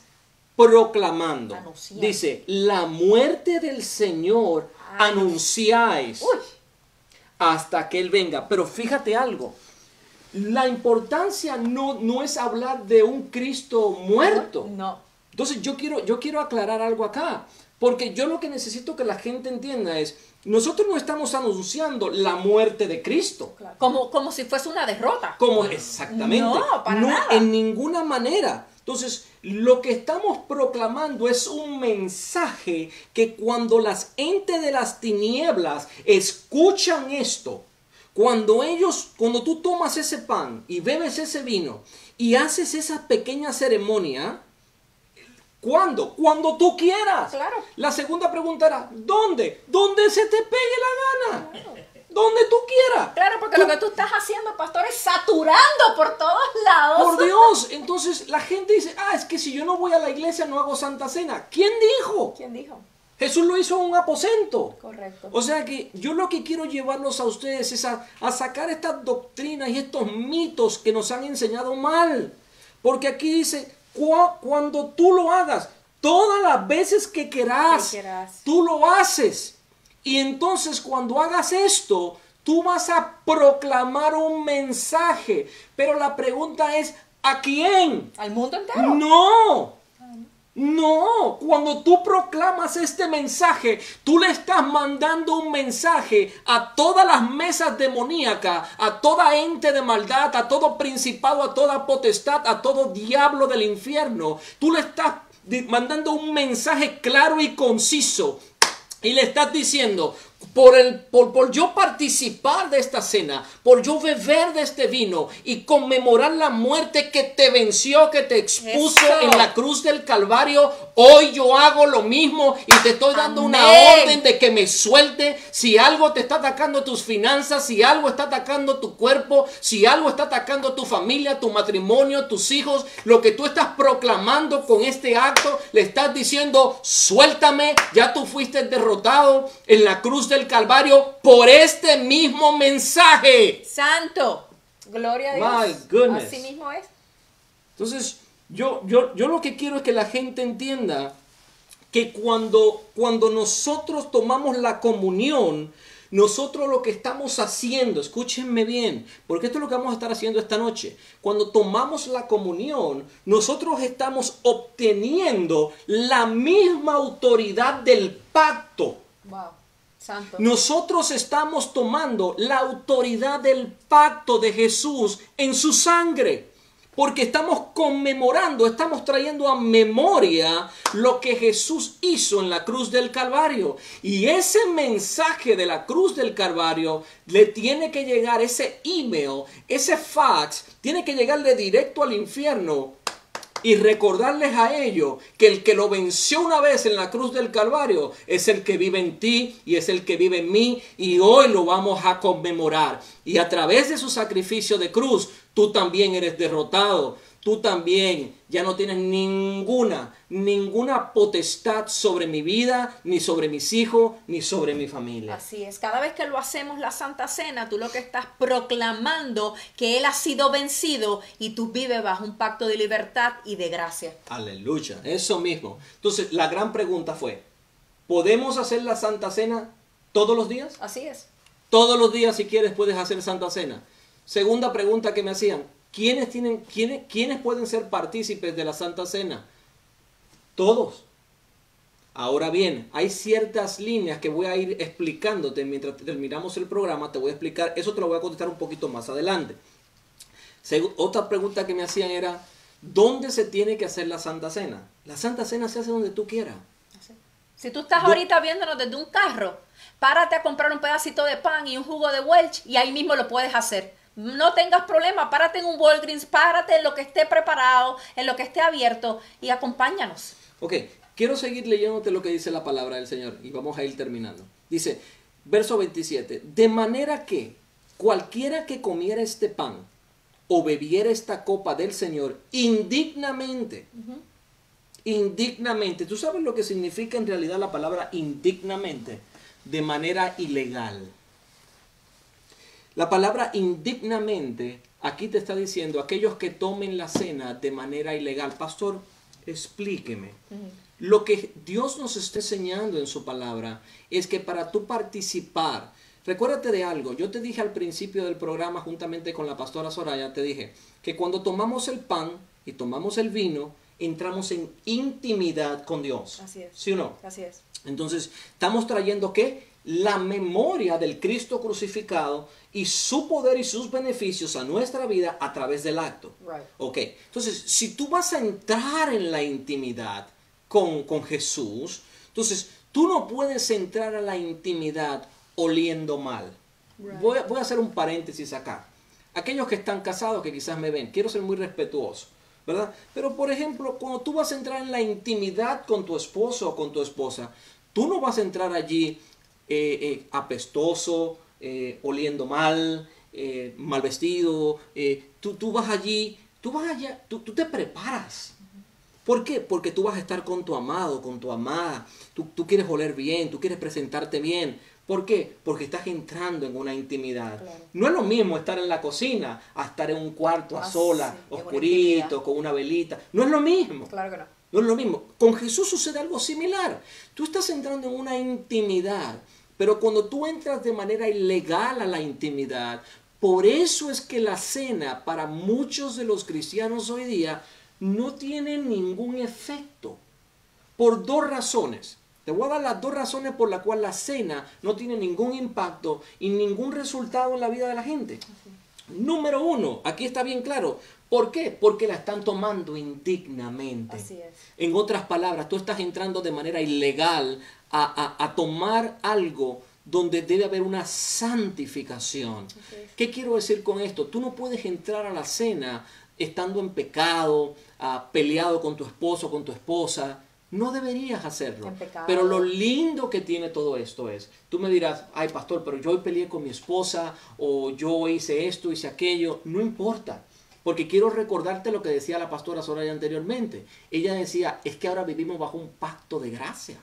proclamando. Dice, la muerte del Señor anunciáis hasta que Él venga. Pero fíjate algo, la importancia no, no es hablar de un Cristo muerto. No. Entonces yo quiero, yo quiero aclarar algo acá, porque yo lo que necesito que la gente entienda es, nosotros no estamos anunciando la muerte de Cristo. Como, como si fuese una derrota. Como exactamente. No, para no en ninguna manera. Entonces, lo que estamos proclamando es un mensaje que cuando las entes de las tinieblas escuchan esto, cuando ellos, cuando tú tomas ese pan y bebes ese vino y haces esa pequeña ceremonia, ¿Cuándo? Cuando tú quieras. Claro. La segunda pregunta era, ¿dónde? ¿Dónde se te pegue la gana? Donde tú quieras. Claro, porque lo que tú estás haciendo, pastor, es saturando por todos lados. Por Dios. Entonces la gente dice, ah, es que si yo no voy a la iglesia no hago Santa Cena. ¿Quién dijo? ¿Quién dijo? Jesús lo hizo en un aposento. Correcto. O sea que yo lo que quiero llevarlos a ustedes es a, a sacar estas doctrinas y estos mitos que nos han enseñado mal. Porque aquí dice, "Cua- cuando tú lo hagas, todas las veces que querás, Que querás. tú lo haces. Y entonces cuando hagas esto, tú vas a proclamar un mensaje. Pero la pregunta es, ¿a quién? Al mundo entero. No. No, cuando tú proclamas este mensaje, tú le estás mandando un mensaje a todas las mesas demoníacas, a toda ente de maldad, a todo principado, a toda potestad, a todo diablo del infierno. Tú le estás mandando un mensaje claro y conciso y le estás diciendo, por, el, por, por yo participar de esta cena, por yo beber de este vino y conmemorar la muerte que te venció, que te expuso Eso. en la cruz del Calvario, hoy yo hago lo mismo y te estoy dando una orden de que me suelte. Si algo te está atacando tus finanzas, si algo está atacando tu cuerpo, si algo está atacando tu familia, tu matrimonio, tus hijos, lo que tú estás proclamando con este acto, le estás diciendo, suéltame, ya tú fuiste derrotado en la cruz del Calvario por este mismo mensaje. Santo. Gloria a Dios. My goodness. Así mismo es. Entonces, yo, yo, yo lo que quiero es que la gente entienda que cuando, cuando nosotros tomamos la comunión, nosotros lo que estamos haciendo, escúchenme bien, porque esto es lo que vamos a estar haciendo esta noche. Cuando tomamos la comunión, nosotros estamos obteniendo la misma autoridad del pacto. Wow. Nosotros estamos tomando la autoridad del pacto de Jesús en su sangre. Porque estamos conmemorando, estamos trayendo a memoria lo que Jesús hizo en la cruz del Calvario. Y ese mensaje de la cruz del Calvario le tiene que llegar, ese email, ese fax, tiene que llegarle directo al infierno y recordarles a ellos que el que lo venció una vez en la cruz del Calvario es el que vive en ti y es el que vive en mí y hoy lo vamos a conmemorar. Y a través de su sacrificio de cruz, tú también eres derrotado. Tú también ya no tienes ninguna, ninguna potestad sobre mi vida, ni sobre mis hijos, ni sobre mi familia. Así es, cada vez que lo hacemos la Santa Cena, tú lo que estás proclamando que Él ha sido vencido y tú vives bajo un pacto de libertad y de gracia. Aleluya, eso mismo. Entonces, la gran pregunta fue, ¿podemos hacer la Santa Cena todos los días? Así es. Todos los días, si quieres, puedes hacer Santa Cena. Segunda pregunta que me hacían, ¿quiénes, tienen, quiénes, ¿quiénes pueden ser partícipes de la Santa Cena? Todos. Ahora bien, hay ciertas líneas que voy a ir explicándote mientras terminamos el programa, te voy a explicar, eso te lo voy a contestar un poquito más adelante. Otra pregunta que me hacían era, ¿dónde se tiene que hacer la Santa Cena? La Santa Cena se hace donde tú quieras. Si tú estás ahorita viéndonos desde un carro, párate a comprar un pedacito de pan y un jugo de Welch y ahí mismo lo puedes hacer. No tengas problema, párate en un Walgreens, párate en lo que esté preparado, en lo que esté abierto y acompáñanos. Ok, quiero seguir leyéndote lo que dice la palabra del Señor y vamos a ir terminando. Dice, verso 27, de manera que cualquiera que comiera este pan o bebiera esta copa del Señor indignamente, indignamente, ¿tú sabes lo que significa en realidad la palabra indignamente? De manera ilegal. La palabra indignamente aquí te está diciendo aquellos que tomen la cena de manera ilegal. Pastor, explíqueme. Lo que Dios nos está enseñando en su palabra es que para tú participar, recuérdate de algo, yo te dije al principio del programa juntamente con la pastora Soraya, te dije que cuando tomamos el pan y tomamos el vino, entramos en intimidad con Dios. Así es. ¿Sí o no? Así es. Entonces, estamos trayendo qué? La memoria del Cristo crucificado y su poder y sus beneficios a nuestra vida a través del acto. Right. Ok, entonces, si tú vas a entrar en la intimidad con, con Jesús, entonces tú no puedes entrar a la intimidad oliendo mal. Right. Voy, voy a hacer un paréntesis acá. Aquellos que están casados, que quizás me ven, quiero ser muy respetuoso. ¿verdad? Pero por ejemplo, cuando tú vas a entrar en la intimidad con tu esposo o con tu esposa, tú no vas a entrar allí eh, eh, apestoso, eh, oliendo mal, mal vestido. Tú, tú, vas allí, tú vas allá, tú, tú, te preparas. ¿Por qué? Porque tú vas a estar con tu amado, con tu amada. Tú, tú quieres oler bien, tú quieres presentarte bien. ¿Por qué? Porque estás entrando en una intimidad. No es lo mismo estar en la cocina a estar en un cuarto a ah, sola, oscurito, con una velita. No es lo mismo. Claro que no. No es lo mismo. Con Jesús sucede algo similar. Tú estás entrando en una intimidad, pero cuando tú entras de manera ilegal a la intimidad, por eso es que la cena para muchos de los cristianos hoy día no tiene ningún efecto. Por dos razones. Te voy a dar las dos razones por las cuales la cena no tiene ningún impacto y ningún resultado en la vida de la gente. Número uno, aquí está bien claro. ¿Por qué? Porque la están tomando indignamente. Así es. En otras palabras, tú estás entrando de manera ilegal a, tomar algo donde debe haber una santificación. ¿Qué quiero decir con esto? Tú no puedes entrar a la cena estando en pecado, ah, peleado con tu esposo, con tu esposa, no deberías hacerlo. Pero lo lindo que tiene todo esto es, tú me dirás, ay pastor, pero yo hoy peleé con mi esposa o yo hice esto, hice aquello, no importa. Porque quiero recordarte lo que decía la pastora Soraya anteriormente. Ella decía, es que ahora vivimos bajo un pacto de gracia.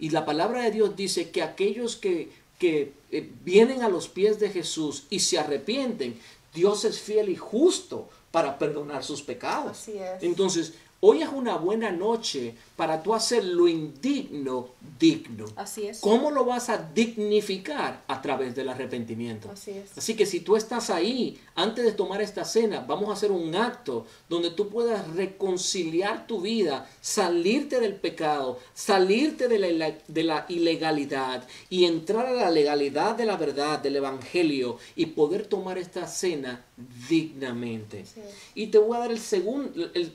Y la palabra de Dios dice que aquellos que, que eh, vienen a los pies de Jesús y se arrepienten, Dios es fiel y justo para perdonar sus pecados. Entonces, Hoy es una buena noche para tú hacer lo indigno digno. Así es. ¿Cómo lo vas a dignificar? A través del arrepentimiento. Así es. Así que si tú estás ahí, antes de tomar esta cena, vamos a hacer un acto donde tú puedas reconciliar tu vida, salirte del pecado, salirte de la, de la ilegalidad y entrar a la legalidad de la verdad, del Evangelio y poder tomar esta cena dignamente. Y te voy a dar el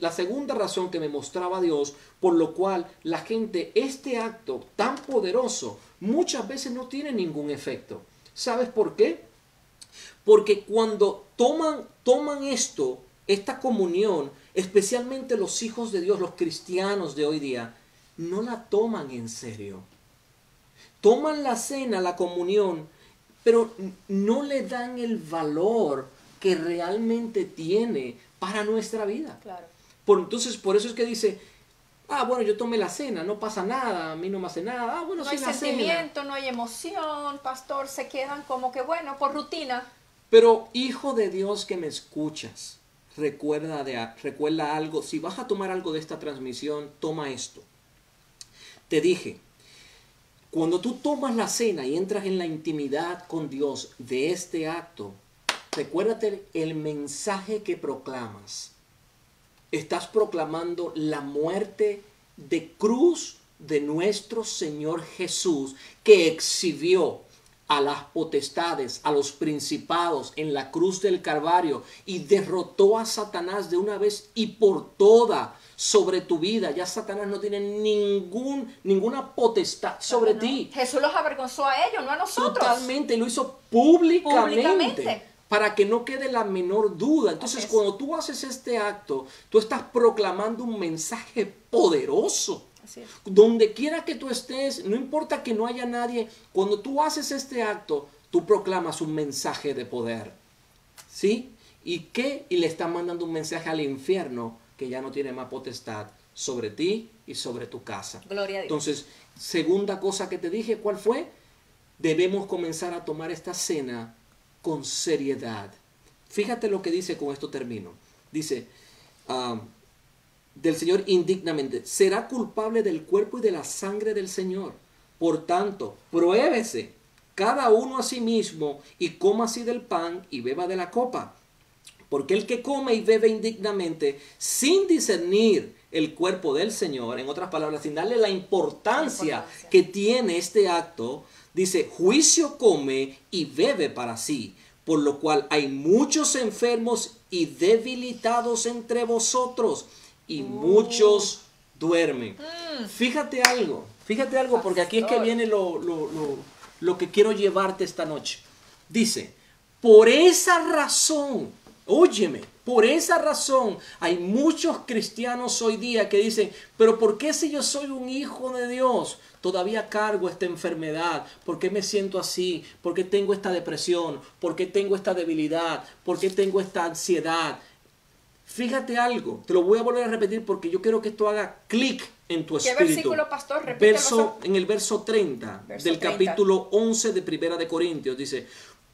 la segunda razón que me mostraba Dios, por lo cual la gente, este acto tan poderoso, muchas veces no tiene ningún efecto. ¿Sabes por qué? Porque cuando toman, toman esto, esta comunión, especialmente los hijos de Dios, los cristianos de hoy día, no la toman en serio. Toman la cena, la comunión, pero no le dan el valor que realmente tiene para nuestra vida. Claro. Por, entonces, por eso es que dice, ah, bueno, yo tomé la cena, no pasa nada, a mí no me hace nada. Ah, bueno, no hay sentimiento, no hay emoción, pastor, se quedan como que, bueno, por rutina. Pero, hijo de Dios que me escuchas, recuerda, de, recuerda algo, si vas a tomar algo de esta transmisión, toma esto. Te dije, cuando tú tomas la cena y entras en la intimidad con Dios de este acto, Recuérdate el mensaje que proclamas. Estás proclamando la muerte de cruz de nuestro Señor Jesús que exhibió a las potestades, a los principados en la cruz del Calvario y derrotó a Satanás de una vez y por toda sobre tu vida. Ya Satanás no tiene ningún, ninguna potestad sobre ti. Jesús los avergonzó a ellos, no a nosotros. Totalmente, lo hizo públicamente para que no quede la menor duda. Entonces, cuando tú haces este acto, tú estás proclamando un mensaje poderoso. Donde quiera que tú estés, no importa que no haya nadie, cuando tú haces este acto, tú proclamas un mensaje de poder. ¿Sí? ¿Y qué? Y le están mandando un mensaje al infierno que ya no tiene más potestad sobre ti y sobre tu casa. Gloria a Dios. Entonces, segunda cosa que te dije, ¿cuál fue? Debemos comenzar a tomar esta cena con seriedad. Fíjate lo que dice, con esto termino. Dice, ah, del Señor indignamente, será culpable del cuerpo y de la sangre del Señor. Por tanto, pruébese cada uno a sí mismo y coma así del pan y beba de la copa. Porque el que come y bebe indignamente, sin discernir el cuerpo del Señor, en otras palabras, sin darle la importancia, que tiene este acto, dice, juicio come y bebe para sí, por lo cual hay muchos enfermos y debilitados entre vosotros, y oh. muchos duermen. Mm. Fíjate algo, fíjate algo, porque aquí es que viene lo, lo, lo que quiero llevarte esta noche. Dice, por esa razón, óyeme, Por esa razón hay muchos cristianos hoy día que dicen, pero ¿por qué si yo soy un hijo de Dios? Todavía cargo esta enfermedad. ¿Por qué me siento así? ¿Por qué tengo esta depresión? ¿Por qué tengo esta debilidad? ¿Por qué tengo esta ansiedad? Fíjate algo, te lo voy a volver a repetir porque yo quiero que esto haga clic en tu espíritu. ¿Qué versículo, pastor? Repítelo. Verso, en el verso 30 Verso del 30. capítulo 11 de Primera de Corintios dice,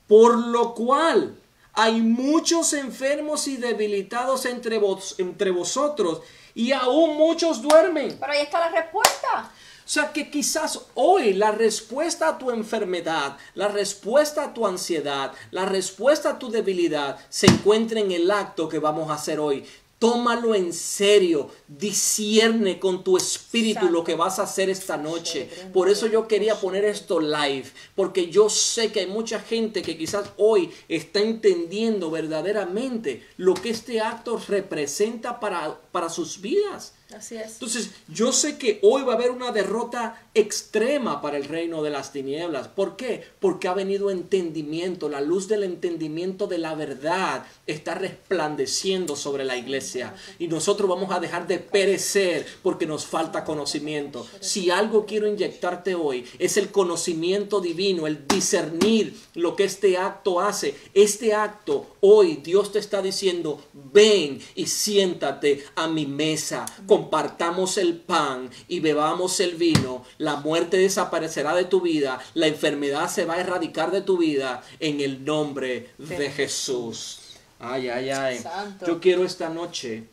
por lo cual hay muchos enfermos y debilitados entre, vos, entre vosotros y aún muchos duermen. Pero ahí está la respuesta. O sea que quizás hoy la respuesta a tu enfermedad, la respuesta a tu ansiedad, la respuesta a tu debilidad se encuentra en el acto que vamos a hacer hoy. Tómalo en serio, discierne con tu espíritu lo que vas a hacer esta noche. Por eso yo quería poner esto live, porque yo sé que hay mucha gente que quizás hoy está entendiendo verdaderamente lo que este acto representa para, para sus vidas. Así es. Entonces, yo sé que hoy va a haber una derrota extrema para el reino de las tinieblas. ¿Por qué? Porque ha venido entendimiento, la luz del entendimiento de la verdad está resplandeciendo sobre la iglesia. Y nosotros vamos a dejar de perecer porque nos falta conocimiento. Si algo quiero inyectarte hoy es el conocimiento divino, el discernir lo que este acto hace. Este acto hoy Dios te está diciendo, ven y siéntate a mi mesa, compartamos el pan y bebamos el vino, la muerte desaparecerá de tu vida, la enfermedad se va a erradicar de tu vida en el nombre de Jesús. Ay, ay, ay. Santo. Yo quiero esta noche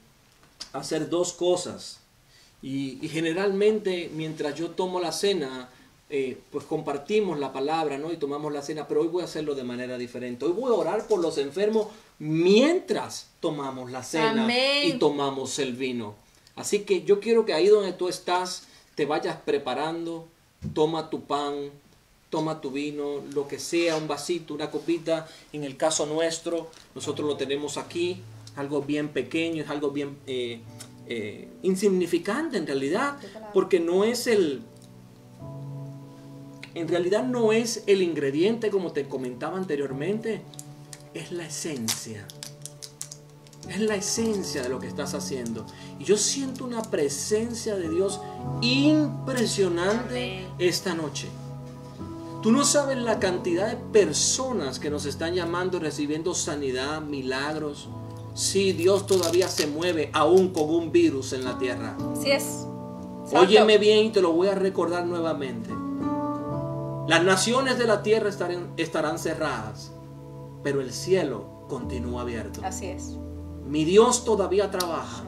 hacer dos cosas. Y, y generalmente mientras yo tomo la cena, eh, pues compartimos la palabra, ¿no? Y tomamos la cena, pero hoy voy a hacerlo de manera diferente. Hoy voy a orar por los enfermos mientras tomamos la cena Amén. y tomamos el vino. Así que yo quiero que ahí donde tú estás te vayas preparando, toma tu pan, toma tu vino, lo que sea, un vasito, una copita. En el caso nuestro, nosotros lo tenemos aquí, algo bien pequeño, es algo bien eh, eh, insignificante en realidad, porque no es el, en realidad no es el ingrediente como te comentaba anteriormente, es la esencia. Es la esencia de lo que estás haciendo. Y yo siento una presencia de Dios impresionante esta noche. Tú no sabes la cantidad de personas que nos están llamando y recibiendo sanidad, milagros. Sí, Dios todavía se mueve aún con un virus en la tierra. Así es. Óyeme bien y te lo voy a recordar nuevamente. Las naciones de la tierra estarán, estarán cerradas, pero el cielo continúa abierto. Así es. Mi Dios todavía trabaja.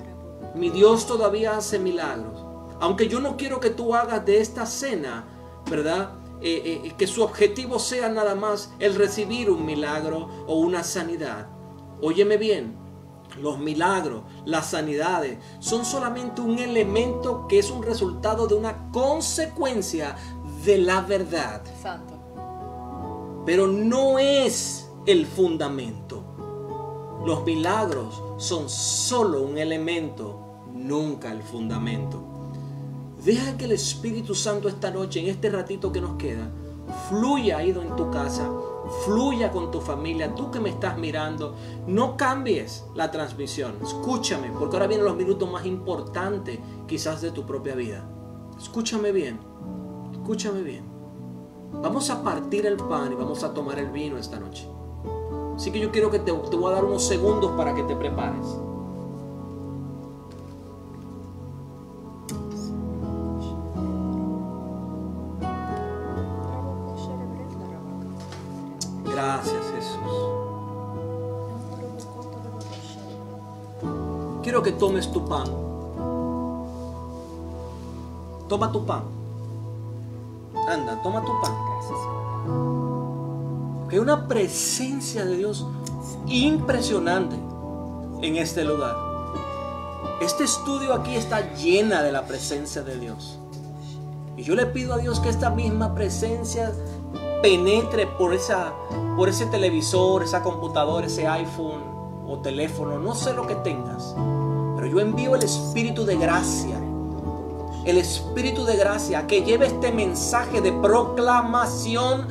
Mi Dios todavía hace milagros. Aunque yo no quiero que tú hagas de esta cena, ¿verdad? Eh, eh, que su objetivo sea nada más el recibir un milagro o una sanidad. Óyeme bien, los milagros, las sanidades, son solamente un elemento que es un resultado de una consecuencia de la verdad Santo. pero no es el fundamento. Los milagros son solo un elemento, nunca el fundamento. Deja que el Espíritu Santo esta noche, en este ratito que nos queda, fluya ido en tu casa, fluya con tu familia, tú que me estás mirando, no cambies la transmisión, escúchame, porque ahora vienen los minutos más importantes quizás de tu propia vida. Escúchame bien, escúchame bien. Vamos a partir el pan y vamos a tomar el vino esta noche. Así que yo quiero que te, te voy a dar unos segundos para que te prepares. Gracias Jesús. Quiero que tomes tu pan. Toma tu pan. Anda, toma tu pan. Hay una presencia de Dios impresionante en este lugar. Este estudio aquí está llena de la presencia de Dios. Y yo le pido a Dios que esta misma presencia penetre por, esa, por ese televisor, esa computadora, ese iPhone o teléfono, no sé lo que tengas. Pero yo envío el Espíritu de gracia el Espíritu de gracia que lleve este mensaje de proclamación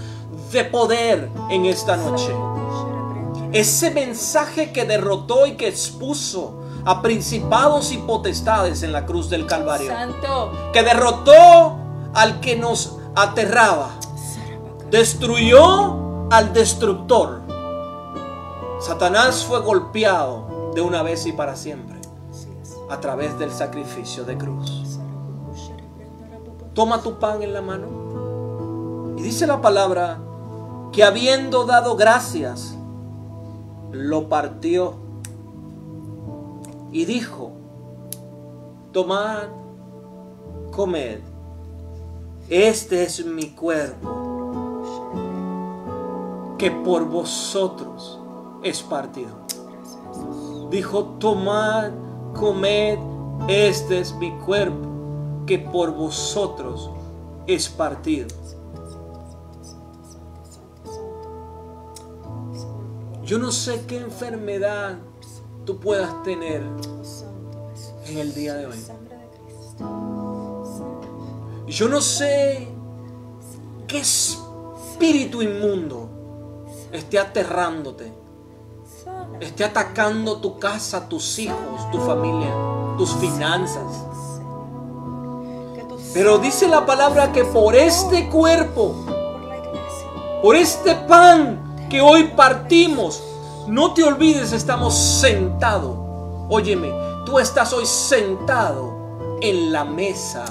de poder en esta noche. Ese mensaje que derrotó y que expuso a principados y potestades en la cruz del Calvario. Santo. Que derrotó al que nos aterraba. Destruyó al destructor. Satanás fue golpeado de una vez y para siempre a través del sacrificio de cruz. Toma tu pan en la mano. Y dice la palabra que habiendo dado gracias, lo partió. Y dijo, tomad, comed. Este es mi cuerpo que por vosotros es partido. Dijo, tomad, comed, este es mi cuerpo, que por vosotros es partido. Yo no sé qué enfermedad tú puedas tener en el día de hoy. Yo no sé qué espíritu inmundo esté aterrándote, esté atacando tu casa, tus hijos, tu familia, tus finanzas. Pero dice la palabra que por este cuerpo, por este pan que hoy partimos, no te olvides, estamos sentados. Óyeme, tú estás hoy sentado en la mesa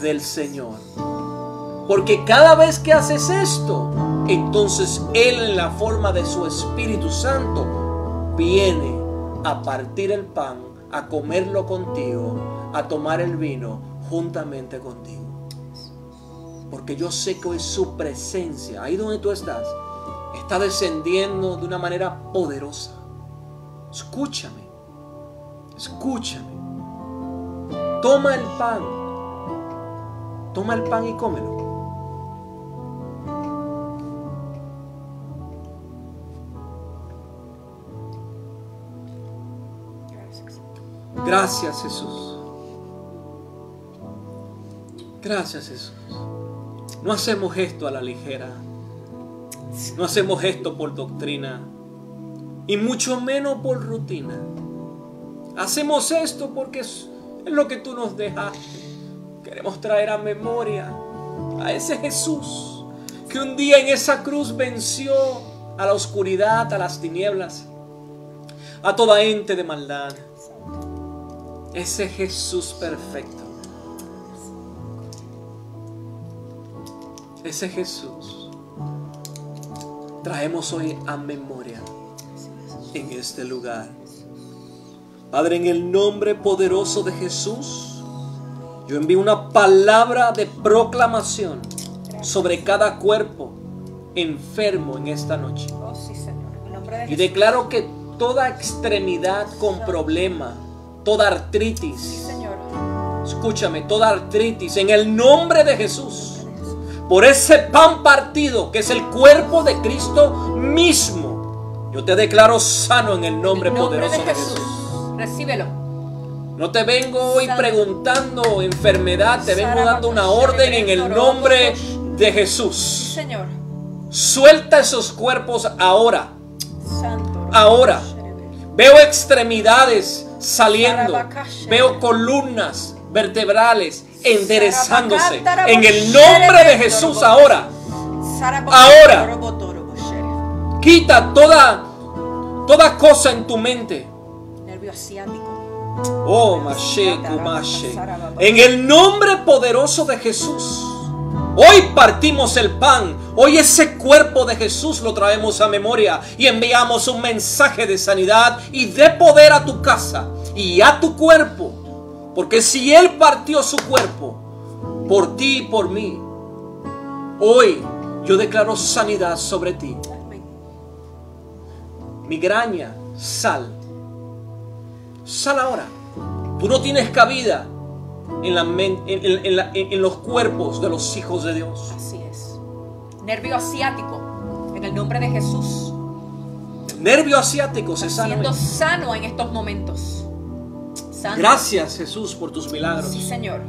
del Señor. Porque cada vez que haces esto, entonces Él en la forma de su Espíritu Santo viene a partir el pan, a comerlo contigo, a tomar el vino juntamente contigo. Porque yo sé que hoy su presencia, ahí donde tú estás, está descendiendo de una manera poderosa. Escúchame, escúchame. Toma el pan, toma el pan y cómelo. Gracias. Jesús. Gracias Jesús. No hacemos esto a la ligera. No hacemos esto por doctrina. Y mucho menos por rutina. Hacemos esto porque es lo que tú nos dejaste. Queremos traer a memoria a ese Jesús que un día en esa cruz venció a la oscuridad, a las tinieblas, a toda ente de maldad. Ese Jesús perfecto. Ese Jesús. Traemos hoy a memoria en este lugar. Padre, en el nombre poderoso de Jesús, yo envío una palabra de proclamación sobre cada cuerpo enfermo en esta noche. Oh, Y declaro que toda extremidad con problema, toda artritis, escúchame, toda artritis, en el nombre de Jesús, por ese pan partido que es el cuerpo de Cristo mismo, yo te declaro sano en el nombre En el nombre poderoso de Jesús. Jesús. Recíbelo. No te vengo hoy preguntando enfermedad, te vengo dando una orden en el nombre de Jesús. Señor. Suelta esos cuerpos ahora, Santo. ahora. Veo extremidades saliendo. Veo columnas vertebrales enderezándose. En el nombre de Jesús ahora. Ahora. Quita toda, toda cosa en tu mente. Oh, Mashe, Kumashe. En el nombre poderoso de Jesús. Hoy partimos el pan. Hoy ese cuerpo de Jesús lo traemos a memoria y enviamos un mensaje de sanidad y de poder a tu casa y a tu cuerpo. Porque si Él partió su cuerpo por ti y por mí, hoy yo declaro sanidad sobre ti. Migraña, sal. Sal ahora. Tú no tienes cabida en, la en- en- en la- en- en los cuerpos de los hijos de Dios. Así es. Nervio asiático. En el nombre de Jesús. Nervio asiático se sana. Siendo sano en estos momentos. Santo. Gracias Jesús por tus milagros. Sí, Señor.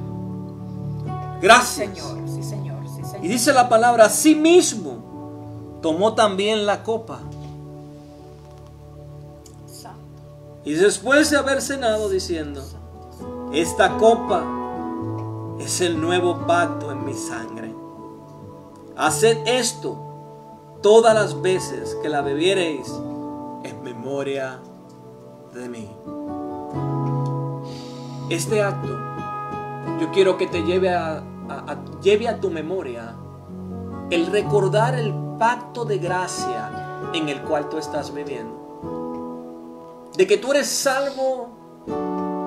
Gracias. Señor. Sí, Señor. Sí, Señor. Y dice la palabra, así mismo tomó también la copa. Y después de haber cenado diciendo, esta copa es el nuevo pacto en mi sangre. Haced esto todas las veces que la bebiereis en memoria de mí. Este acto yo quiero que te lleve a, lleve a tu memoria el recordar el pacto de gracia en el cual tú estás viviendo. De que tú eres salvo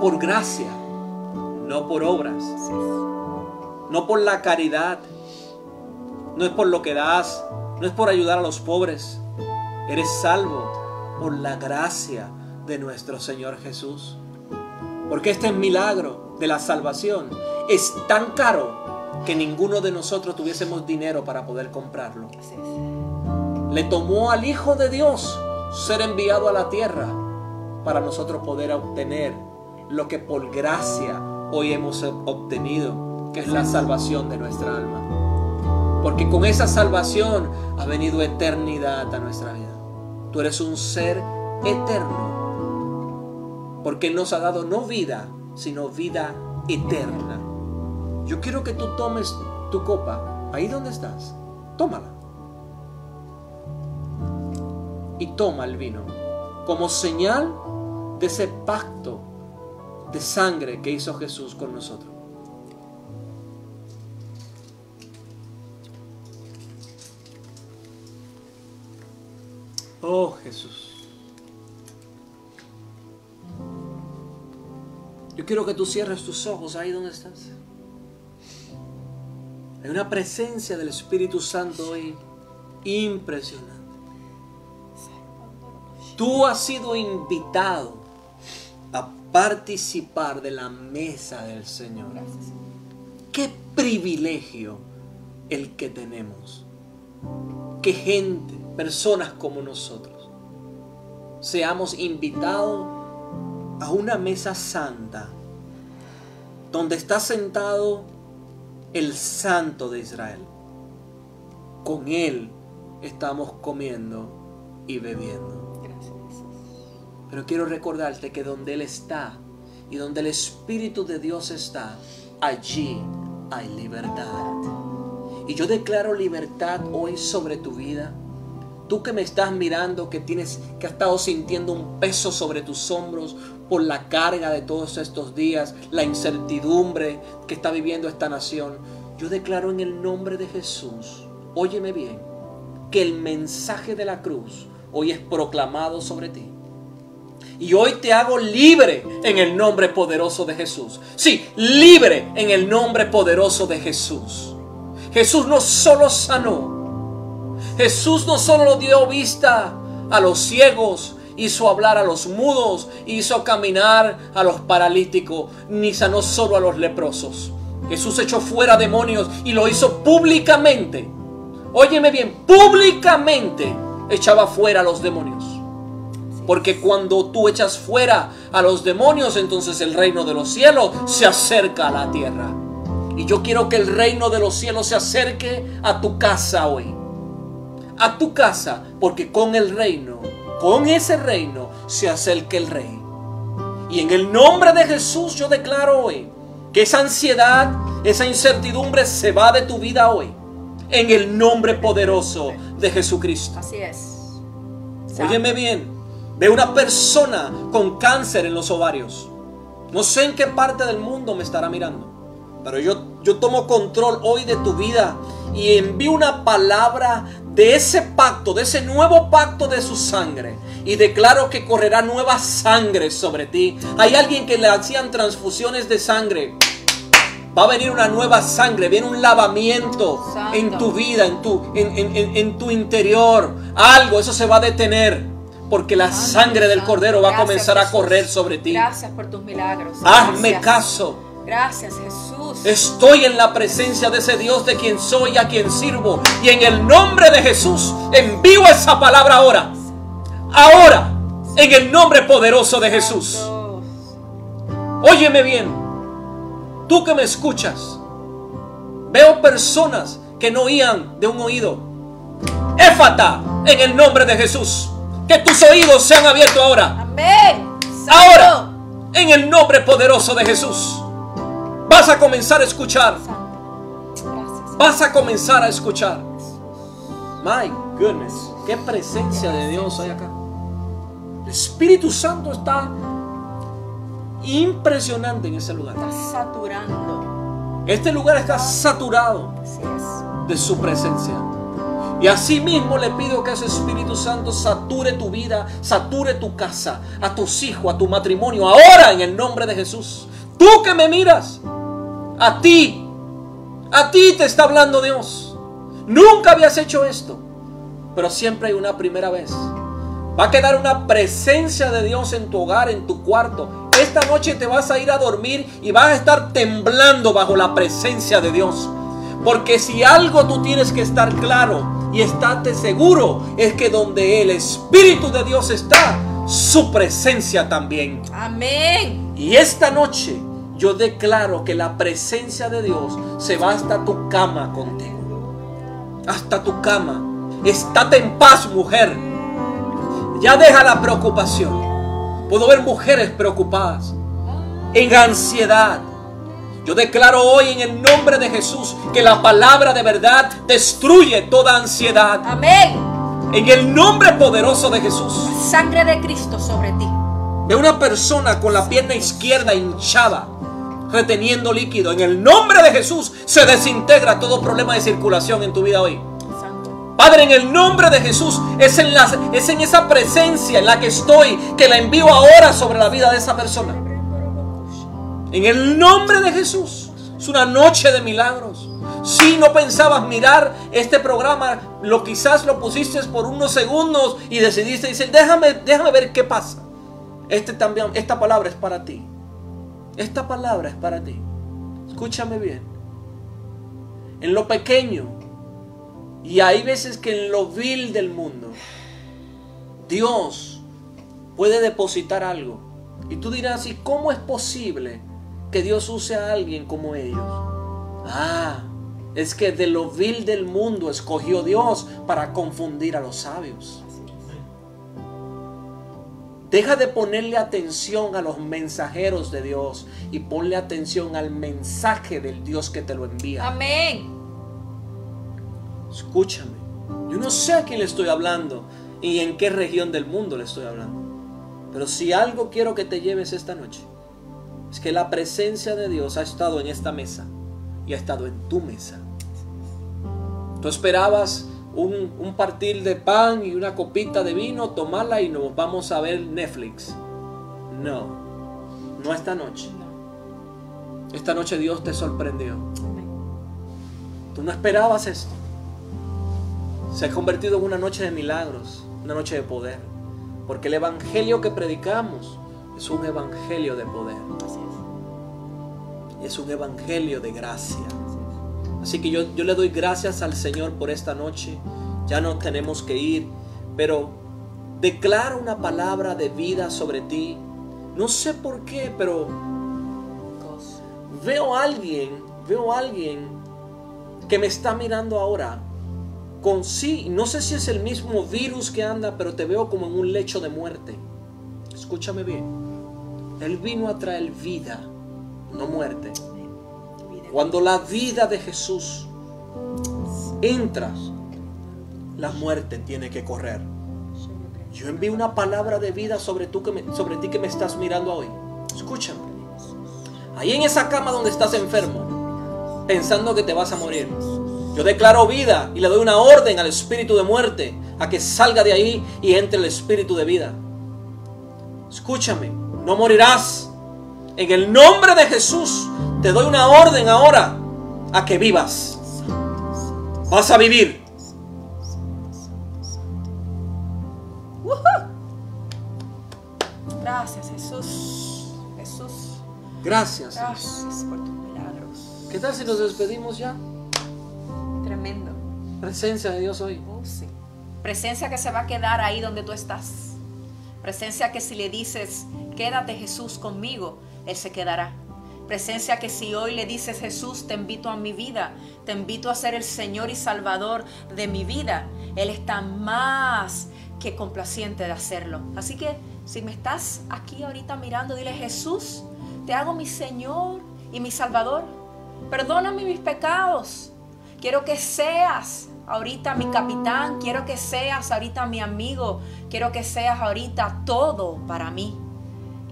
por gracia, no por obras, no por la caridad, no es por lo que das, no es por ayudar a los pobres, eres salvo por la gracia de nuestro Señor Jesús. Porque este milagro de la salvación es tan caro que ninguno de nosotros tuviésemos dinero para poder comprarlo. Le tomó al Hijo de Dios ser enviado a la tierra para nosotros poder obtener lo que por gracia hoy hemos obtenido, que es la salvación de nuestra alma. Porque con esa salvación ha venido eternidad a nuestra vida. Tú eres un ser eterno. Porque nos ha dado no vida, sino vida eterna. Yo quiero que tú tomes tu copa, ahí donde estás, tómala. Y toma el vino como señal de ese pacto de sangre que hizo Jesús con nosotros. Oh Jesús. Yo quiero que tú cierres tus ojos ahí donde estás. Hay una presencia del Espíritu Santo hoy impresionante. Tú has sido invitado a participar de la mesa del Señor. Qué privilegio el que tenemos. Que gente, personas como nosotros, seamos invitados a una mesa santa donde está sentado el santo de Israel. Con él estamos comiendo y bebiendo. Pero quiero recordarte que donde Él está y donde el Espíritu de Dios está, allí hay libertad. Y yo declaro libertad hoy sobre tu vida. Tú que me estás mirando, que tienes que has estado sintiendo un peso sobre tus hombros por la carga de todos estos días, la incertidumbre que está viviendo esta nación. Yo declaro en el nombre de Jesús, óyeme bien, que el mensaje de la cruz hoy es proclamado sobre ti y hoy te hago libre en el nombre poderoso de Jesús. Sí, libre en el nombre poderoso de Jesús. Jesús no solo sanó. Jesús no solo dio vista a los ciegos, hizo hablar a los mudos, hizo caminar a los paralíticos, ni sanó solo a los leprosos. Jesús echó fuera demonios y lo hizo públicamente. Óyeme bien, públicamente echaba fuera a los demonios. Porque cuando tú echas fuera a los demonios, entonces el reino de los cielos se acerca a la tierra. Y yo quiero que el reino de los cielos se acerque a tu casa hoy. A tu casa, porque con el reino, con ese reino, se acerca el rey. Y en el nombre de Jesús yo declaro hoy que esa ansiedad, esa incertidumbre se va de tu vida hoy. En el nombre poderoso de Jesucristo. Así es. Óyeme bien de una persona con cáncer en los ovarios. No sé en qué parte del mundo me estará mirando, pero yo, yo tomo control hoy de tu vida y envío una palabra de ese pacto, de ese nuevo pacto de su sangre. Y declaro que correrá nueva sangre sobre ti. Hay alguien que le hacían transfusiones de sangre. Va a venir una nueva sangre, viene un lavamiento en tu vida, en tu, en, en tu interior. Algo, eso se va a detener porque la sangre del Cordero va a comenzar a correr sobre ti. Gracias por tus milagros. Hazme caso. Gracias Jesús. Estoy en la presencia de ese Dios de quien soy, a quien sirvo. Y en el nombre de Jesús envío esa palabra ahora. Ahora. En el nombre poderoso de Jesús. Óyeme bien. Tú que me escuchas. Veo personas que no oían de un oído. Éfata en el nombre de Jesús. Que tus oídos sean abiertos ahora. Amén. Ahora, en el nombre poderoso de Jesús, vas a comenzar a escuchar. Vas a comenzar a escuchar. My goodness, qué presencia de Dios hay acá. El Espíritu Santo está impresionante en ese lugar. Está saturando. Este lugar está saturado de su presencia. Y así mismo le pido que ese Espíritu Santo sature tu vida, sature tu casa, a tus hijos, a tu matrimonio, ahora en el nombre de Jesús. Tú que me miras, a ti, a ti te está hablando Dios. Nunca habías hecho esto, pero siempre hay una primera vez. Va a quedar una presencia de Dios en tu hogar, en tu cuarto. Esta noche te vas a ir a dormir y vas a estar temblando bajo la presencia de Dios. Porque si algo tú tienes que estar claro y estate seguro es que donde el Espíritu de Dios está, su presencia también. Amén. Y esta noche yo declaro que la presencia de Dios se va hasta tu cama contigo. Hasta tu cama. Estate en paz, mujer. Ya deja la preocupación. Puedo ver mujeres preocupadas, en ansiedad. Yo declaro hoy en el nombre de Jesús que la palabra de verdad destruye toda ansiedad. Amén. En el nombre poderoso de Jesús. Sangre de Cristo sobre ti. Ve una persona con la pierna izquierda hinchada, reteniendo líquido. En el nombre de Jesús se desintegra todo problema de circulación en tu vida hoy. Padre, en el nombre de Jesús, es en, la- es en esa presencia en la que estoy que la envío ahora sobre la vida de esa persona. En el nombre de Jesús. Es una noche de milagros. Si no pensabas mirar este programa, lo quizás lo pusiste por unos segundos y decidiste decir, déjame, déjame ver qué pasa. Este también, esta palabra es para ti. Esta palabra es para ti. Escúchame bien. En lo pequeño, y hay veces que en lo vil del mundo, Dios puede depositar algo. Y tú dirás, ¿y cómo es posible que Dios use a alguien como ellos? Ah, es que de lo vil del mundo escogió Dios para confundir a los sabios. Deja de ponerle atención a los mensajeros de Dios y ponle atención al mensaje del Dios que te lo envía. Amén. Escúchame. Yo no sé a quién le estoy hablando y en qué región del mundo le estoy hablando. Pero si algo quiero que te lleves esta noche, es que la presencia de Dios ha estado en esta mesa y ha estado en tu mesa. Tú esperabas un, un partir de pan y una copita de vino, tomarla y nos vamos a ver Netflix. No, no esta noche. Esta noche Dios te sorprendió. Tú no esperabas esto. Se ha convertido en una noche de milagros, una noche de poder. Porque el evangelio que predicamos es un evangelio de poder. Y es un evangelio de gracia. Así que yo, yo le doy gracias al Señor por esta noche. Ya no tenemos que ir, pero declaro una palabra de vida sobre ti. No sé por qué, pero veo a alguien, veo a alguien que me está mirando ahora con sí, no sé si es el mismo virus que anda, pero te veo como en un lecho de muerte. Escúchame bien. Él vino a traer vida, no muerte. Cuando la vida de Jesús entra, la muerte tiene que correr. Yo envío una palabra de vida sobre, tú que me- sobre ti que me estás mirando hoy. Escúchame. Ahí en esa cama donde estás enfermo, pensando que te vas a morir. Yo declaro vida y le doy una orden al espíritu de muerte a que salga de ahí y entre el espíritu de vida. Escúchame, no morirás. En el nombre de Jesús te doy una orden ahora a que vivas. Vas a vivir. Gracias, Jesús. Jesús. Gracias. Gracias por tus milagros. ¿Qué tal si nos despedimos ya? Tremendo. Presencia de Dios hoy. Oh, sí. Presencia que se va a quedar ahí donde tú estás. Presencia que si le dices, quédate Jesús conmigo, Él se quedará. Presencia que si hoy le dices, Jesús, te invito a mi vida, te invito a ser el Señor y Salvador de mi vida, Él está más que complaciente de hacerlo. Así que Si me estás aquí ahorita mirando, dile Jesús, te hago mi Señor y mi Salvador. Perdóname mis pecados. Quiero que seas ahorita mi capitán. Quiero que seas ahorita mi amigo. Quiero que seas ahorita todo para mí.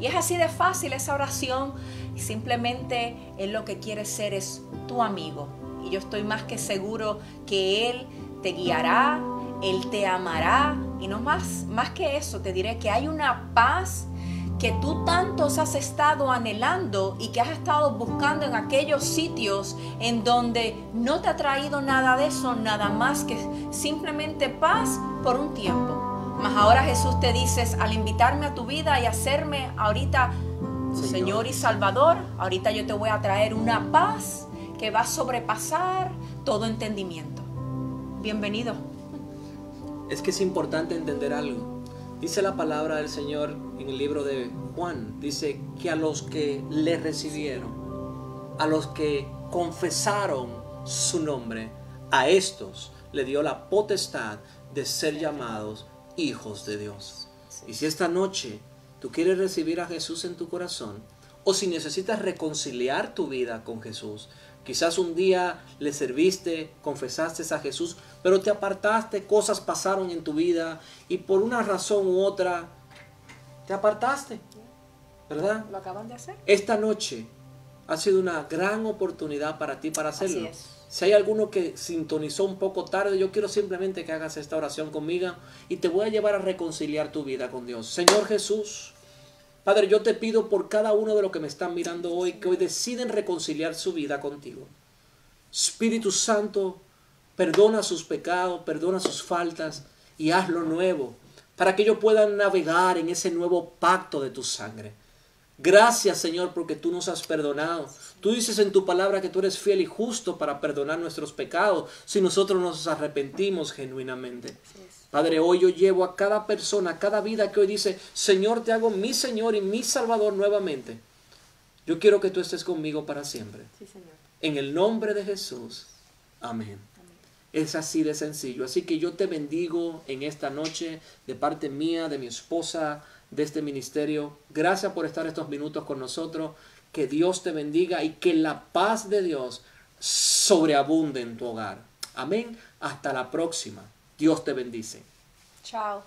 Y es así de fácil esa oración. Simplemente Él lo que quiere ser es tu amigo. Y yo estoy más que seguro que Él te guiará, Él te amará. Y no más, más que eso, te diré que hay una paz que tú tantos has estado anhelando y que has estado buscando en aquellos sitios en donde no te ha traído nada de eso, nada más que simplemente paz por un tiempo. Mas ahora Jesús te dices, al invitarme a tu vida y hacerme ahorita Señor. Señor y Salvador, ahorita yo te voy a traer una paz que va a sobrepasar todo entendimiento. Bienvenido. Es que es importante entender algo. Dice la palabra del Señor en el libro de Juan, dice que a los que le recibieron, a los que confesaron su nombre, a estos le dio la potestad de ser llamados hijos de Dios. Y si esta noche tú quieres recibir a Jesús en tu corazón, o si necesitas reconciliar tu vida con Jesús, Quizás un día le serviste, confesaste a Jesús, pero te apartaste, cosas pasaron en tu vida y por una razón u otra te apartaste. ¿Verdad? Lo acaban de hacer. Esta noche ha sido una gran oportunidad para ti para hacerlo. Si hay alguno que sintonizó un poco tarde, yo quiero simplemente que hagas esta oración conmigo y te voy a llevar a reconciliar tu vida con Dios. Señor Jesús, Padre, yo te pido por cada uno de los que me están mirando hoy, que hoy deciden reconciliar su vida contigo. Espíritu Santo, perdona sus pecados, perdona sus faltas y hazlo nuevo, para que ellos puedan navegar en ese nuevo pacto de tu sangre. Gracias Señor porque tú nos has perdonado. Tú dices en tu palabra que tú eres fiel y justo para perdonar nuestros pecados si nosotros nos arrepentimos genuinamente. Padre, hoy yo llevo a cada persona, a cada vida que hoy dice, Señor, te hago mi Señor y mi Salvador nuevamente. Yo quiero que tú estés conmigo para siempre. Sí, Señor. En el nombre de Jesús. Amén. Es así de sencillo. Así que yo te bendigo en esta noche de parte mía, de mi esposa, de este ministerio. Gracias por estar estos minutos con nosotros. Que Dios te bendiga y que la paz de Dios sobreabunde en tu hogar. Amén. Hasta la próxima. Dios te bendice. Chao.